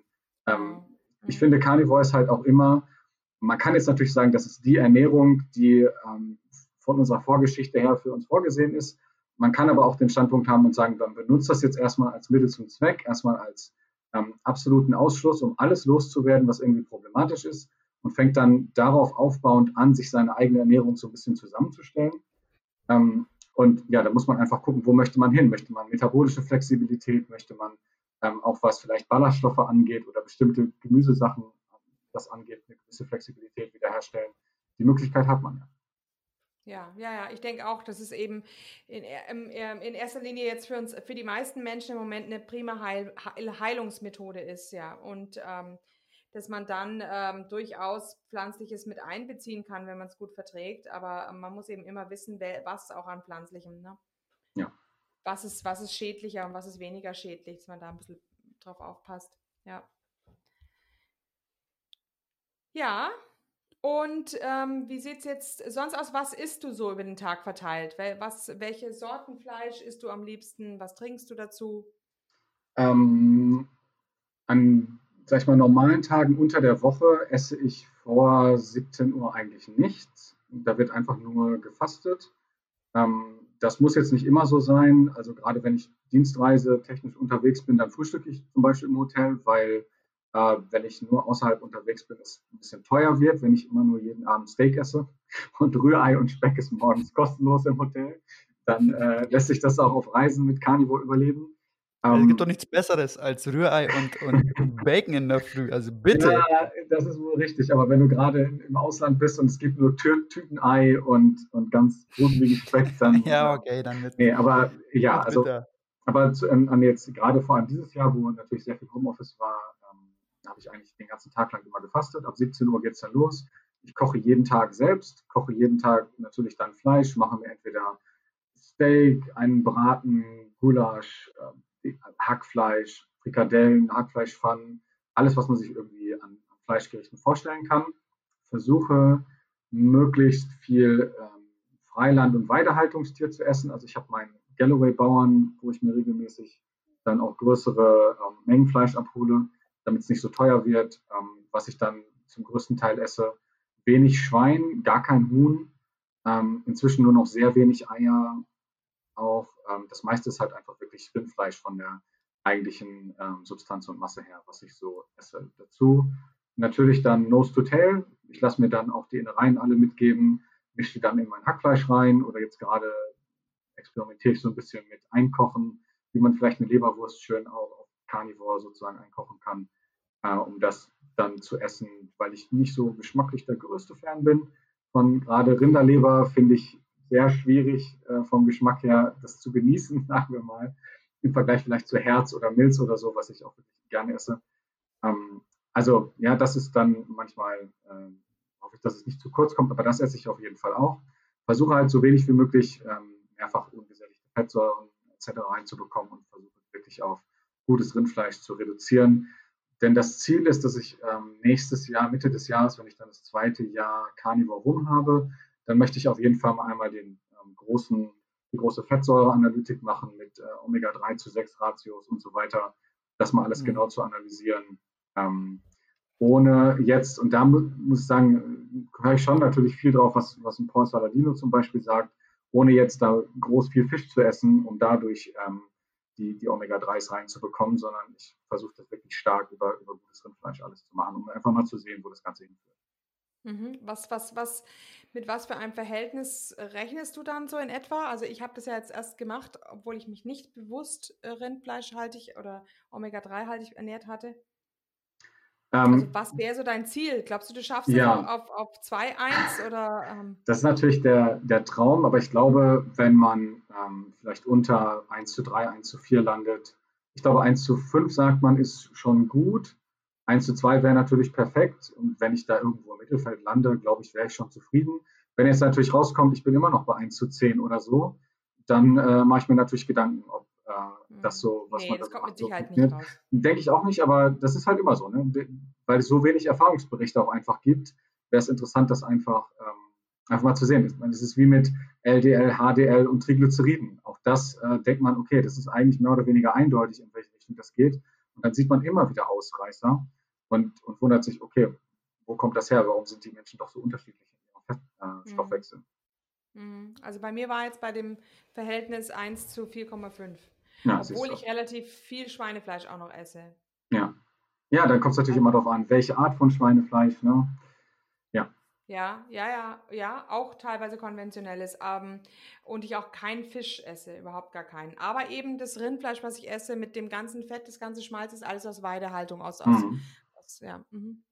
ähm, ich finde, Carnivore ist halt auch immer, man kann jetzt natürlich sagen, das ist die Ernährung, die ähm, von unserer Vorgeschichte her für uns vorgesehen ist. Man kann aber auch den Standpunkt haben und sagen, man benutzt das jetzt erstmal als Mittel zum Zweck, erstmal als ähm, absoluten Ausschluss, um alles loszuwerden, was irgendwie problematisch ist und fängt dann darauf aufbauend an, sich seine eigene Ernährung so ein bisschen zusammenzustellen. Ähm, und ja, da muss man einfach gucken, wo möchte man hin? Möchte man metabolische Flexibilität? Möchte man ähm, auch was vielleicht Ballaststoffe angeht oder bestimmte Gemüsesachen, das angeht, eine gewisse Flexibilität wiederherstellen? Die Möglichkeit hat man ja. Ja, ja, ja. Ich denke auch, dass es eben in, in, in, erster Linie jetzt für uns, für die meisten Menschen im Moment eine prima Heil, Heilungsmethode ist, ja. Und ähm, dass man dann ähm, durchaus Pflanzliches mit einbeziehen kann, wenn man es gut verträgt. Aber ähm, man muss eben immer wissen, was auch an Pflanzlichem, ne? Ja. Was ist, was ist schädlicher und was ist weniger schädlich, dass man da ein bisschen drauf aufpasst. Ja. Ja, und ähm, wie sieht es jetzt sonst aus? Was isst du so über den Tag verteilt? Was, welche Sorten Fleisch isst du am liebsten? Was trinkst du dazu? Ähm, an, sag ich mal, normalen Tagen unter der Woche esse ich vor 17 Uhr eigentlich nichts. Da wird einfach nur gefastet. Ähm, das muss jetzt nicht immer so sein. Also gerade wenn ich Dienstreise technisch unterwegs bin, dann frühstücke ich zum Beispiel im Hotel, weil äh, wenn ich nur außerhalb unterwegs bin, es ein bisschen teuer wird, wenn ich immer nur jeden Abend Steak esse und Rührei und Speck ist morgens kostenlos im Hotel, dann äh, lässt sich das auch auf Reisen mit Carnivore überleben. Es gibt ähm, doch nichts Besseres als Rührei und, und Bacon in der Früh, also bitte. Ja, das ist wohl richtig, aber wenn du gerade im Ausland bist und es gibt nur Tü Tütenei und, und ganz gruseligen Speck, dann. ja, okay, dann mit. Nee, aber ja, also. Aber zu, an jetzt gerade vor allem dieses Jahr, wo natürlich sehr viel Homeoffice war, da habe ich eigentlich den ganzen Tag lang immer gefastet. Ab 17 Uhr geht es dann los. Ich koche jeden Tag selbst, koche jeden Tag natürlich dann Fleisch, mache mir entweder Steak, einen Braten, Gulasch, äh, Hackfleisch, Frikadellen, Hackfleischpfannen, alles, was man sich irgendwie an, Fleischgerichten vorstellen kann. Versuche möglichst viel ähm, Freiland- und Weidehaltungstier zu essen. Also ich habe meinen Galloway-Bauern, wo ich mir regelmäßig dann auch größere ähm, Mengen Fleisch abhole damit es nicht so teuer wird, ähm, was ich dann zum größten Teil esse. Wenig Schwein, gar kein Huhn, ähm, inzwischen nur noch sehr wenig Eier. Auch ähm, das meiste ist halt einfach wirklich Rindfleisch von der eigentlichen ähm, Substanz und Masse her, was ich so esse. Dazu natürlich dann Nose to Tail. Ich lasse mir dann auch die Innereien alle mitgeben, mische die dann in mein Hackfleisch rein oder jetzt gerade experimentiere ich so ein bisschen mit Einkochen, wie man vielleicht eine Leberwurst schön auch Carnivore sozusagen einkochen kann, äh, um das dann zu essen, weil ich nicht so geschmacklich der größte Fan bin. Von gerade Rinderleber finde ich sehr schwierig äh, vom Geschmack her, das zu genießen, sagen wir mal, im Vergleich vielleicht zu Herz oder Milz oder so, was ich auch wirklich gerne esse. Ähm, also ja, das ist dann manchmal, äh, hoffe ich, dass es nicht zu kurz kommt, aber das esse ich auf jeden Fall auch. Versuche halt so wenig wie möglich ähm, mehrfach ungesättigte Fettsäuren etc. reinzubekommen und versuche wirklich auf gutes Rindfleisch zu reduzieren. Denn das Ziel ist, dass ich ähm, nächstes Jahr, Mitte des Jahres, wenn ich dann das zweite Jahr Carnivore rum habe, dann möchte ich auf jeden Fall mal einmal den ähm, großen, die große Fettsäureanalytik machen mit äh, Omega-3 zu 6 Ratios und so weiter, das mal alles mhm. genau zu analysieren. Ähm, ohne jetzt, und da mu muss ich sagen, höre ich schon natürlich viel drauf, was, was ein Paul Saladino zum Beispiel sagt, ohne jetzt da groß viel Fisch zu essen, um dadurch ähm, die, die Omega-3s reinzubekommen, sondern ich versuche das wirklich stark über, über gutes Rindfleisch alles zu machen, um einfach mal zu sehen, wo das Ganze hinführt. Mhm. Was, was, was, mit was für einem Verhältnis rechnest du dann so in etwa? Also ich habe das ja jetzt erst gemacht, obwohl ich mich nicht bewusst äh, rindfleischhaltig oder Omega-3-haltig ernährt hatte. Ähm, also was wäre so dein Ziel? Glaubst du, du schaffst es ja. auf, auf 2-1 oder? Ähm? Das ist natürlich der, der Traum, aber ich glaube, wenn man ähm, vielleicht unter 1 zu 3, 1 zu 4 landet, ich glaube 1 zu 5 sagt man, ist schon gut. 1 zu 2 wäre natürlich perfekt. Und wenn ich da irgendwo im Mittelfeld lande, glaube ich, wäre ich schon zufrieden. Wenn jetzt natürlich rauskommt, ich bin immer noch bei 1 zu 10 oder so, dann äh, mache ich mir natürlich Gedanken, ob äh, das so, was nee, man das kommt mit Sicherheit so nicht raus. Denke ich auch nicht, aber das ist halt immer so, ne? weil es so wenig Erfahrungsberichte auch einfach gibt, wäre es interessant, das einfach, ähm, einfach mal zu sehen. Ich meine, es ist wie mit LDL, HDL und Triglyceriden. Auch das äh, denkt man, okay, das ist eigentlich mehr oder weniger eindeutig, in welche Richtung das geht. Und dann sieht man immer wieder Ausreißer und, und wundert sich, okay, wo kommt das her? Warum sind die Menschen doch so unterschiedlich in ihrem? Äh, mhm. Also bei mir war jetzt bei dem Verhältnis 1 zu 4,5. Ja, obwohl ich relativ viel Schweinefleisch auch noch esse. Ja. Ja, dann kommt es natürlich immer darauf an, welche Art von Schweinefleisch, ne? Ja. Ja, ja, ja, ja, auch teilweise konventionelles. Ähm, und ich auch keinen Fisch esse, überhaupt gar keinen. Aber eben das Rindfleisch, was ich esse, mit dem ganzen Fett, das ganze Schmalz, ist alles aus Weidehaltung, aus, mhm. aus ja. Mhm.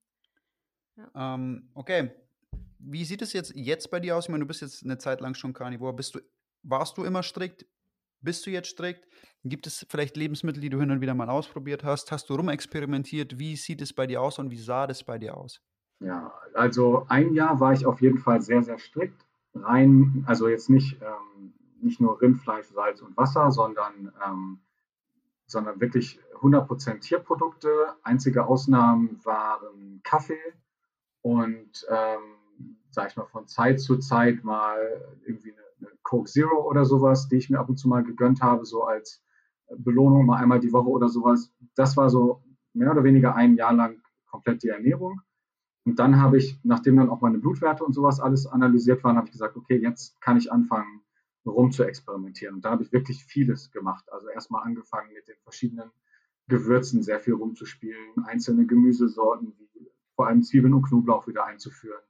ja. Ähm, okay. Wie sieht es jetzt, jetzt bei dir aus? Ich meine, du bist jetzt eine Zeit lang schon Carnivore. Bist du, warst du immer strikt? Bist du jetzt strikt? Gibt es vielleicht Lebensmittel, die du hin und wieder mal ausprobiert hast? Hast du rumexperimentiert? Wie sieht es bei dir aus und wie sah das bei dir aus? Ja, also ein Jahr war ich auf jeden Fall sehr, sehr strikt. Rein, also jetzt nicht, ähm, nicht nur Rindfleisch, Salz und Wasser, sondern, ähm, sondern wirklich 100% Tierprodukte. Einzige Ausnahmen waren Kaffee und, ähm, sag ich mal, von Zeit zu Zeit mal irgendwie eine, eine Coke Zero oder sowas, die ich mir ab und zu mal gegönnt habe, so als Belohnung mal einmal die Woche oder sowas. Das war so mehr oder weniger ein Jahr lang komplett die Ernährung. Und dann habe ich, nachdem dann auch meine Blutwerte und sowas alles analysiert waren, habe ich gesagt, okay, jetzt kann ich anfangen, rum zu experimentieren. Und da habe ich wirklich vieles gemacht. Also erstmal angefangen mit den verschiedenen Gewürzen sehr viel rumzuspielen, einzelne Gemüsesorten wie vor allem Zwiebeln und Knoblauch wieder einzuführen.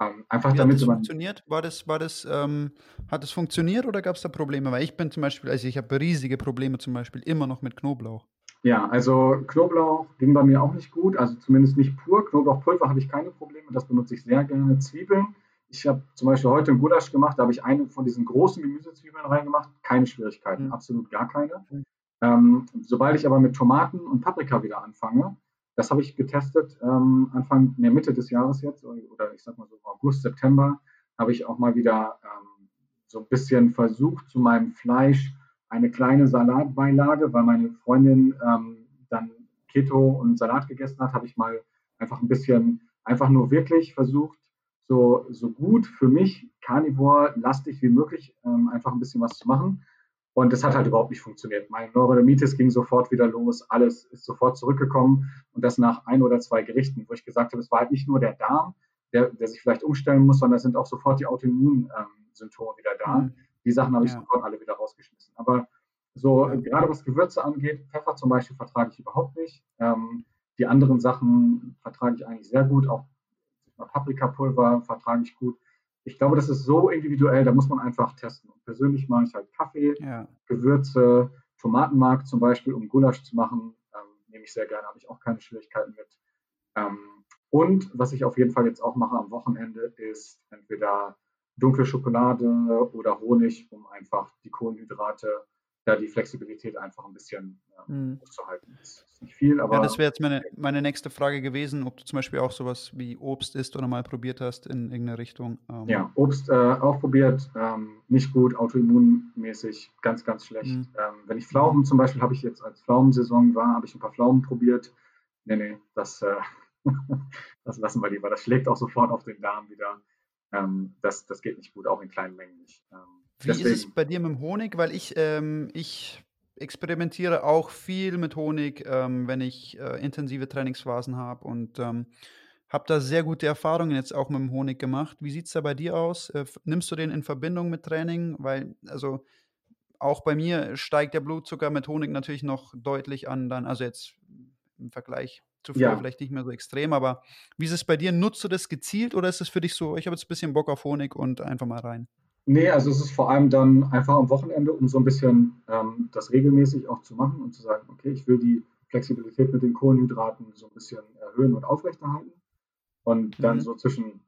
Ähm, einfach Wie damit hat das funktioniert? War das, war das, ähm, hat das funktioniert oder gab es da Probleme? Weil ich bin zum Beispiel, also ich habe riesige Probleme zum Beispiel immer noch mit Knoblauch. Ja, also Knoblauch ging bei mir auch nicht gut, also zumindest nicht pur. Knoblauchpulver habe ich keine Probleme, das benutze ich sehr gerne. Zwiebeln. Ich habe zum Beispiel heute einen Gulasch gemacht, da habe ich eine von diesen großen Gemüsezwiebeln reingemacht. Keine Schwierigkeiten, mhm. absolut gar keine. Mhm. Ähm, sobald ich aber mit Tomaten und Paprika wieder anfange, das habe ich getestet ähm, Anfang, nee, Mitte des Jahres jetzt, oder ich sag mal so August, September, habe ich auch mal wieder ähm, so ein bisschen versucht, zu meinem Fleisch eine kleine Salatbeilage, weil meine Freundin ähm, dann Keto und Salat gegessen hat, habe ich mal einfach ein bisschen, einfach nur wirklich versucht, so, so gut für mich, carnivore-lastig wie möglich, ähm, einfach ein bisschen was zu machen. Und das hat halt überhaupt nicht funktioniert. Mein Neurodermitis ging sofort wieder los, alles ist sofort zurückgekommen und das nach ein oder zwei Gerichten, wo ich gesagt habe, es war halt nicht nur der Darm, der, der sich vielleicht umstellen muss, sondern es sind auch sofort die Autoimmunsymptome ähm, wieder da. Mhm. Die Sachen habe ich ja. sofort alle wieder rausgeschmissen. Aber so, ja. gerade was Gewürze angeht, Pfeffer zum Beispiel vertrage ich überhaupt nicht. Ähm, die anderen Sachen vertrage ich eigentlich sehr gut. Auch Paprikapulver vertrage ich gut. Ich glaube, das ist so individuell, da muss man einfach testen. Und persönlich mache ich halt Kaffee, ja. Gewürze, Tomatenmark zum Beispiel, um Gulasch zu machen. Ähm, nehme ich sehr gerne, habe ich auch keine Schwierigkeiten mit. Ähm, und was ich auf jeden Fall jetzt auch mache am Wochenende, ist entweder dunkle Schokolade oder Honig, um einfach die Kohlenhydrate, da die Flexibilität einfach ein bisschen äh, mhm. auszuhalten. Das ist nicht viel, aber. Ja, das wäre jetzt meine, meine nächste Frage gewesen, ob du zum Beispiel auch sowas wie Obst isst oder mal probiert hast in irgendeine Richtung. Ähm. Ja, Obst äh, auch probiert, ähm, nicht gut, autoimmunmäßig, ganz, ganz schlecht. Mhm. Ähm, wenn ich Pflaumen zum Beispiel, habe ich jetzt als Pflaumensaison war, habe ich ein paar Pflaumen probiert. Nee, nee, das, äh, das lassen wir lieber. Das schlägt auch sofort auf den Darm wieder ähm, das, das geht nicht gut, auch in kleinen Mengen nicht. Ähm, Wie deswegen, ist es bei dir mit dem Honig? Weil ich, ähm, ich experimentiere auch viel mit Honig, ähm, wenn ich äh, intensive Trainingsphasen habe und ähm, habe da sehr gute Erfahrungen jetzt auch mit dem Honig gemacht. Wie sieht es da bei dir aus? Äh, nimmst du den in Verbindung mit Training? Weil, also auch bei mir steigt der Blutzucker mit Honig natürlich noch deutlich an, dann, also jetzt im Vergleich zu früher ja. vielleicht nicht mehr so extrem, aber wie ist es bei dir? Nutzt du das gezielt oder ist es für dich so, ich habe jetzt ein bisschen Bock auf Honig und einfach mal rein? Nee, also es ist vor allem dann einfach am Wochenende, um so ein bisschen ähm, das regelmäßig auch zu machen und zu sagen, okay, ich will die Flexibilität mit den Kohlenhydraten so ein bisschen erhöhen und aufrechterhalten. Und dann mhm. so zwischen,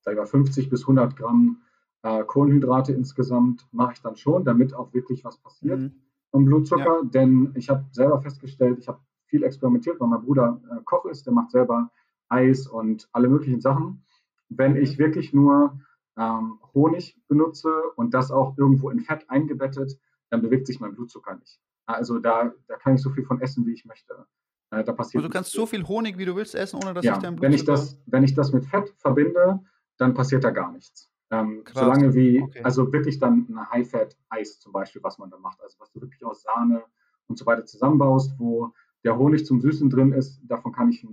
sag ich mal, 50 bis 100 Gramm äh, Kohlenhydrate insgesamt mache ich dann schon, damit auch wirklich was passiert mhm. am Blutzucker. Ja. Denn ich habe selber festgestellt, ich habe viel experimentiert, weil mein Bruder äh, Koch ist, der macht selber Eis und alle möglichen Sachen. Wenn ich mhm. wirklich nur ähm, Honig benutze und das auch irgendwo in Fett eingebettet, dann bewegt sich mein Blutzucker nicht. Also da, da kann ich so viel von essen, wie ich möchte. Äh, da passiert also du kannst so viel Honig, wie du willst, essen, ohne dass ja, sich dein Blut wenn ich das, Wenn ich das mit Fett verbinde, dann passiert da gar nichts. Ähm, solange wie, okay. also wirklich dann ein High-Fat-Eis zum Beispiel, was man da macht, also was du wirklich aus Sahne und so weiter zusammenbaust, wo der Honig zum Süßen drin ist, davon kann ich,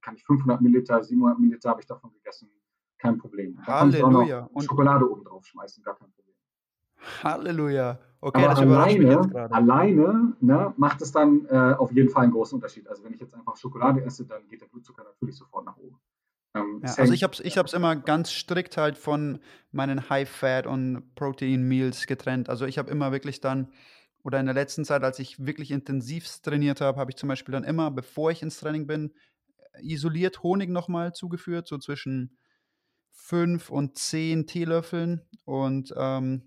kann ich 500 Milliliter, 700 Milliliter habe ich davon gegessen, kein Problem. Da Halleluja. und Schokolade oben drauf schmeißen, gar kein Problem. Halleluja. Okay, Aber alleine, alleine ne, macht es dann äh, auf jeden Fall einen großen Unterschied. Also wenn ich jetzt einfach Schokolade esse, dann geht der Blutzucker natürlich sofort nach oben. Ähm, ja, also ich habe es ich immer ganz strikt halt von meinen High-Fat und Protein-Meals getrennt. Also ich habe immer wirklich dann, oder in der letzten Zeit, als ich wirklich intensiv trainiert habe, habe ich zum Beispiel dann immer, bevor ich ins Training bin, isoliert Honig nochmal zugeführt, so zwischen fünf und zehn Teelöffeln und ähm,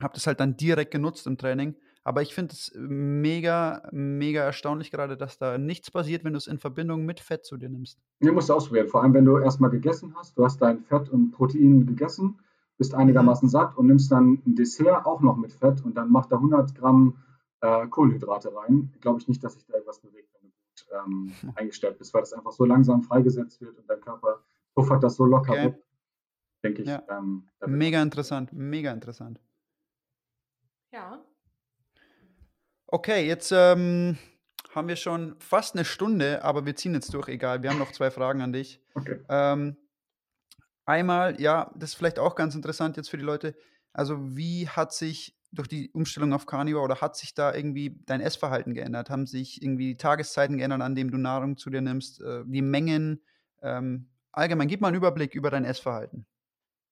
habe das halt dann direkt genutzt im Training. Aber ich finde es mega, mega erstaunlich gerade, dass da nichts passiert, wenn du es in Verbindung mit Fett zu dir nimmst. Ja, musst du ausprobieren. Vor allem, wenn du erstmal gegessen hast, du hast dein Fett und Protein gegessen, bist einigermaßen mhm. satt und nimmst dann ein Dessert auch noch mit Fett und dann macht da 100 Gramm äh, Kohlenhydrate rein. Glaube ich nicht, dass sich da irgendwas bewegt, wenn du gut ähm, eingestellt bist, weil das einfach so langsam freigesetzt wird und dein Körper puffert das so locker okay. weg, denke ich. Ja. Ähm, mega interessant, mega interessant. Ja. Okay, jetzt ähm, haben wir schon fast eine Stunde, aber wir ziehen jetzt durch, egal. Wir haben noch zwei Fragen an dich. Okay. Ähm, einmal, ja, das ist vielleicht auch ganz interessant jetzt für die Leute. Also, wie hat sich durch die Umstellung auf Carnivore oder hat sich da irgendwie dein Essverhalten geändert? Haben sich irgendwie die Tageszeiten geändert, an denen du Nahrung zu dir nimmst? Äh, die Mengen? Ähm, allgemein, gib mal einen Überblick über dein Essverhalten.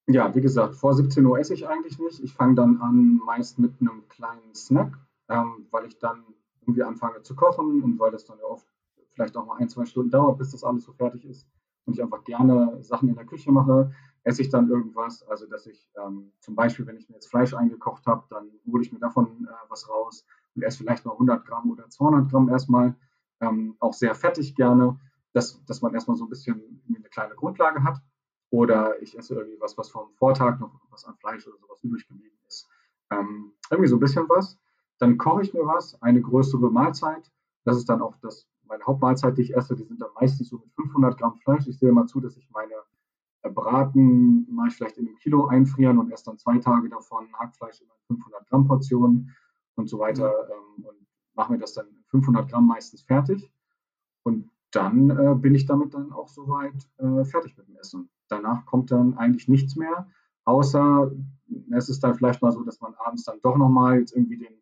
Ja, wie gesagt, vor 17 Uhr esse ich eigentlich nicht. Ich fange dann an meist mit einem kleinen Snack ähm, weil ich dann irgendwie anfange zu kochen und weil das dann ja oft vielleicht auch mal ein, zwei Stunden dauert, bis das alles so fertig ist und ich einfach gerne Sachen in der Küche mache, esse ich dann irgendwas. Also, dass ich ähm, zum Beispiel, wenn ich mir jetzt Fleisch eingekocht habe, dann hole ich mir davon äh, was raus und esse vielleicht mal 100 Gramm oder 200 Gramm erstmal. Ähm, auch sehr fettig gerne, dass, dass man erstmal so ein bisschen eine kleine Grundlage hat. Oder ich esse irgendwie was, was vom Vortag noch was an Fleisch oder sowas übrig geblieben ist. Ähm, irgendwie so ein bisschen was. Dann koche ich mir was, eine größere Mahlzeit. Das ist dann auch das, meine Hauptmahlzeit, die ich esse. Die sind dann meistens so mit 500 Gramm Fleisch. Ich sehe immer zu, dass ich meine äh, Braten ich vielleicht in einem Kilo einfrieren und esse dann zwei Tage davon Hackfleisch in 500 Gramm Portionen und so weiter ähm, und mache mir das dann in 500 Gramm meistens fertig. Und dann äh, bin ich damit dann auch soweit äh, fertig mit dem Essen. Danach kommt dann eigentlich nichts mehr, außer es ist dann vielleicht mal so, dass man abends dann doch nochmal jetzt irgendwie den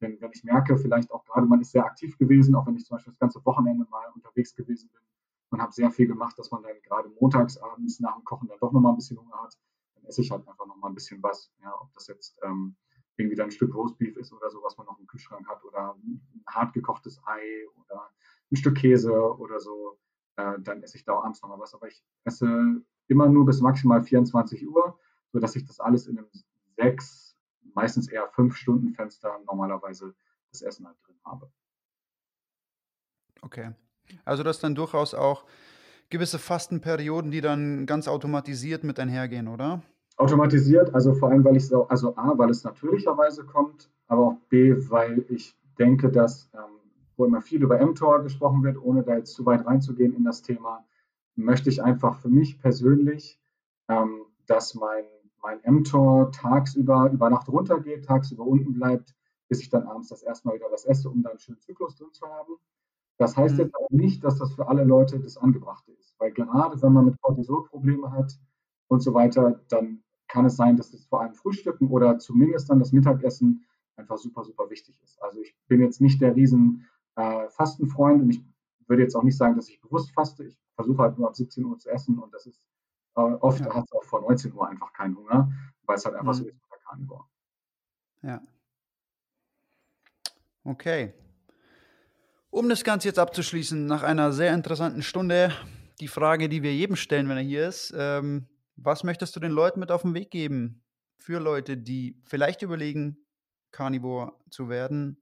wenn, wenn ich merke, vielleicht auch gerade, man ist sehr aktiv gewesen, auch wenn ich zum Beispiel das ganze Wochenende mal unterwegs gewesen bin und habe sehr viel gemacht, dass man dann gerade montags abends nach dem Kochen dann doch nochmal ein bisschen Hunger hat, dann esse ich halt einfach nochmal ein bisschen was. Ja, ob das jetzt ähm, irgendwie dann ein Stück Roastbeef ist oder so, was man noch im Kühlschrank hat oder ein hart gekochtes Ei oder ein Stück Käse oder so, äh, dann esse ich da abends nochmal was. Aber ich esse immer nur bis maximal 24 Uhr, sodass ich das alles in einem sechs meistens eher fünf Stunden Fenster normalerweise das Essen halt drin habe. Okay. Also das dann durchaus auch gewisse Fastenperioden, die dann ganz automatisiert mit einhergehen, oder? Automatisiert, also vor allem, weil ich so, also A, weil es natürlicherweise kommt, aber auch B, weil ich denke, dass, ähm, wo immer viel über mTOR gesprochen wird, ohne da jetzt zu weit reinzugehen in das Thema, möchte ich einfach für mich persönlich, ähm, dass mein mein mTOR tagsüber über Nacht runtergeht, tagsüber unten bleibt, bis ich dann abends das erste Mal wieder was esse, um da einen schönen Zyklus drin zu haben. Das heißt mhm. jetzt auch nicht, dass das für alle Leute das Angebrachte ist, weil gerade wenn man mit Cortisol Probleme hat und so weiter, dann kann es sein, dass das vor allem Frühstücken oder zumindest dann das Mittagessen einfach super, super wichtig ist. Also ich bin jetzt nicht der riesen äh, Fastenfreund und ich würde jetzt auch nicht sagen, dass ich bewusst faste. Ich versuche halt nur ab 17 Uhr zu essen und das ist äh, oft ja. hat es auch vor 19 Uhr einfach keinen Hunger, weil es halt einfach mhm. so ist mit der Carnivore. Ja. Okay. Um das Ganze jetzt abzuschließen, nach einer sehr interessanten Stunde, die Frage, die wir jedem stellen, wenn er hier ist, ähm, was möchtest du den Leuten mit auf den Weg geben? Für Leute, die vielleicht überlegen, Carnivore zu werden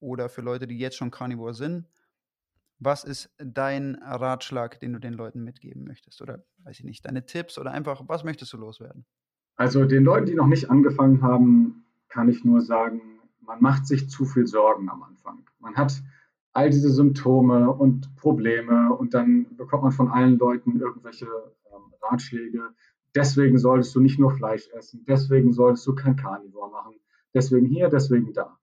oder für Leute, die jetzt schon Carnivore sind was ist dein Ratschlag, den du den Leuten mitgeben möchtest? Oder weiß ich nicht, deine Tipps oder einfach, was möchtest du loswerden? Also den Leuten, die noch nicht angefangen haben, kann ich nur sagen, man macht sich zu viel Sorgen am Anfang. Man hat all diese Symptome und Probleme und dann bekommt man von allen Leuten irgendwelche ähm, Ratschläge. Deswegen solltest du nicht nur Fleisch essen, deswegen solltest du kein Carnivore machen, deswegen hier, deswegen da.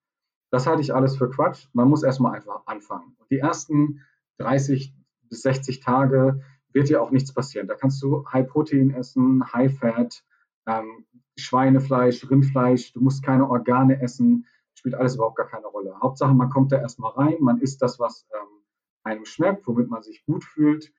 Das halte ich alles für Quatsch. Man muss erstmal einfach anfangen. Und die ersten 30 bis 60 Tage wird dir auch nichts passieren. Da kannst du High Protein essen, High Fat, ähm, Schweinefleisch, Rindfleisch, du musst keine Organe essen, spielt alles überhaupt gar keine Rolle. Hauptsache, man kommt da erstmal rein, man isst das, was ähm, einem schmeckt, womit man sich gut fühlt,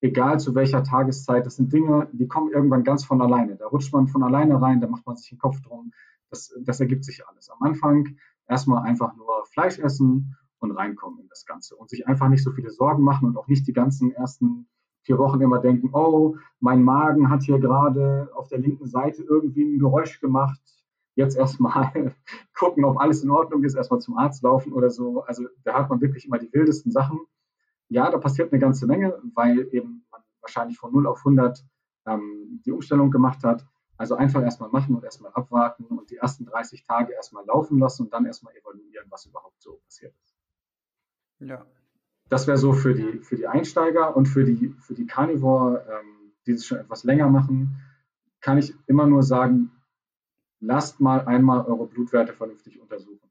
egal zu welcher Tageszeit. Das sind Dinge, die kommen irgendwann ganz von alleine. Da rutscht man von alleine rein, da macht man sich den Kopf drum. Das, das ergibt sich alles. Am Anfang erstmal einfach nur Fleisch essen und reinkommen in das Ganze und sich einfach nicht so viele Sorgen machen und auch nicht die ganzen ersten vier Wochen immer denken, oh, mein Magen hat hier gerade auf der linken Seite irgendwie ein Geräusch gemacht. Jetzt erstmal gucken, ob alles in Ordnung ist, erstmal zum Arzt laufen oder so. Also da hat man wirklich immer die wildesten Sachen. Ja, da passiert eine ganze Menge, weil eben man wahrscheinlich von 0 auf 100 ähm, die Umstellung gemacht hat. Also einfach erstmal machen und erstmal abwarten und die ersten 30 Tage erstmal laufen lassen und dann erstmal evaluieren, was überhaupt so passiert ist. Ja, das wäre so für die, für die Einsteiger und für die, für die Carnivore, ähm, die es schon etwas länger machen, kann ich immer nur sagen, lasst mal einmal eure Blutwerte vernünftig untersuchen.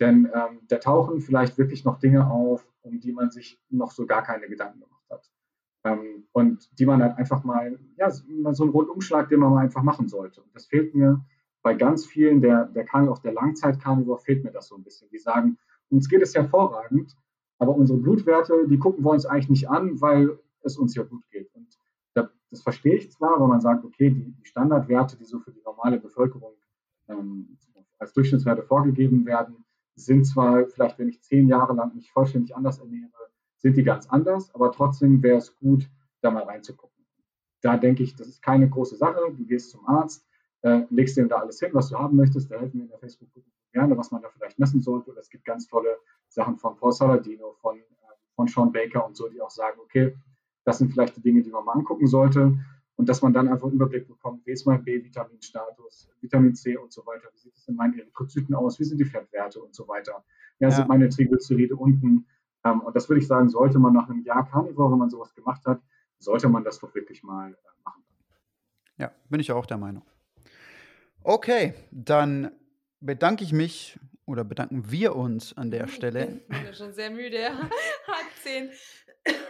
Denn ähm, da tauchen vielleicht wirklich noch Dinge auf, um die man sich noch so gar keine Gedanken gemacht hat. Ähm, und die man dann einfach mal, ja, so einen Rundumschlag, den man mal einfach machen sollte. Und das fehlt mir bei ganz vielen, der, der auch der Langzeit-Carnivore, fehlt mir das so ein bisschen. Die sagen, uns geht es hervorragend, aber unsere Blutwerte, die gucken wir uns eigentlich nicht an, weil es uns ja gut geht. Und das verstehe ich zwar, weil man sagt, okay, die, Standardwerte, die so für die normale Bevölkerung ähm, als Durchschnittswerte vorgegeben werden, sind zwar vielleicht, wenn ich zehn Jahre lang mich vollständig anders ernähre, sind die ganz anders, aber trotzdem wäre es gut, da mal reinzugucken. Da denke ich, das ist keine große Sache. Du gehst zum Arzt, äh, legst ihm da alles hin, was du haben möchtest. Da helfen wir in der Facebook-Gruppe gerne, was man da vielleicht messen sollte. Oder es gibt ganz tolle Sachen von Paul Saladino, von, äh, von Sean Baker und so, die auch sagen, okay, das sind vielleicht die Dinge, die man mal angucken sollte. Und dass man dann einfach einen Überblick bekommt, wie ist mein B-Vitaminstatus, Vitamin C und so weiter, wie sieht es in meinen Erythrozyten aus, wie sind die Fettwerte und so weiter. Ja, ja. sind meine Triglyceride unten. Ähm, und das würde ich sagen, sollte man nach einem Jahr Carnivore, wenn man sowas gemacht hat, sollte man das doch wirklich mal äh, machen. Ja, bin ich auch der Meinung. Okay, dann bedanke ich mich oder bedanken wir uns an der Stelle. Ich bin, bin schon sehr müde, halb zehn.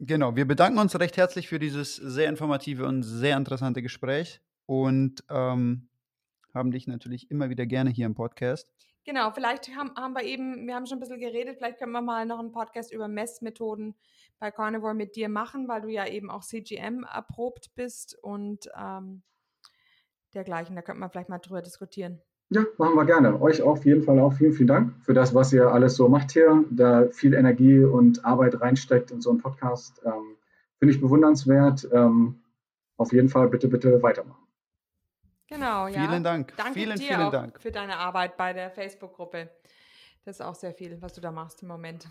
Genau, wir bedanken uns recht herzlich für dieses sehr informative und sehr interessante Gespräch und ähm, haben dich natürlich immer wieder gerne hier im Podcast. Genau, vielleicht haben, haben wir eben, wir haben schon ein bisschen geredet, vielleicht können wir mal noch einen Podcast über Messmethoden bei Carnivore mit dir machen, weil du ja eben auch CGM erprobt bist und ähm, dergleichen. Da könnte man vielleicht mal drüber diskutieren. Ja, machen wir gerne. Euch auf jeden Fall auch vielen, vielen Dank für das, was ihr alles so macht hier, da viel Energie und Arbeit reinsteckt in so einen Podcast. Ähm, Finde ich bewundernswert. Ähm, auf jeden Fall bitte, bitte weitermachen. Genau, ja. Vielen Dank. Danke vielen, dir vielen auch Dank. für deine Arbeit bei der Facebook-Gruppe. Das ist auch sehr viel, was du da machst im Moment.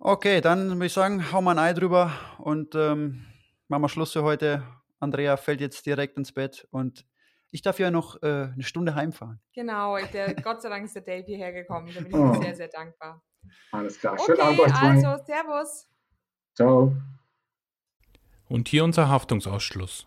Okay, dann würde ich sagen, hau mal ein Ei drüber und ähm, machen wir Schluss für heute. Andrea fällt jetzt direkt ins Bett und ich darf ja noch äh, eine Stunde heimfahren. Genau, der, Gott sei Dank ist der Dave hierher gekommen. Da bin ich oh. sehr, sehr dankbar. Alles klar. Schönen okay, Abend euch Also, Servus. Ciao. Und hier unser Haftungsausschluss.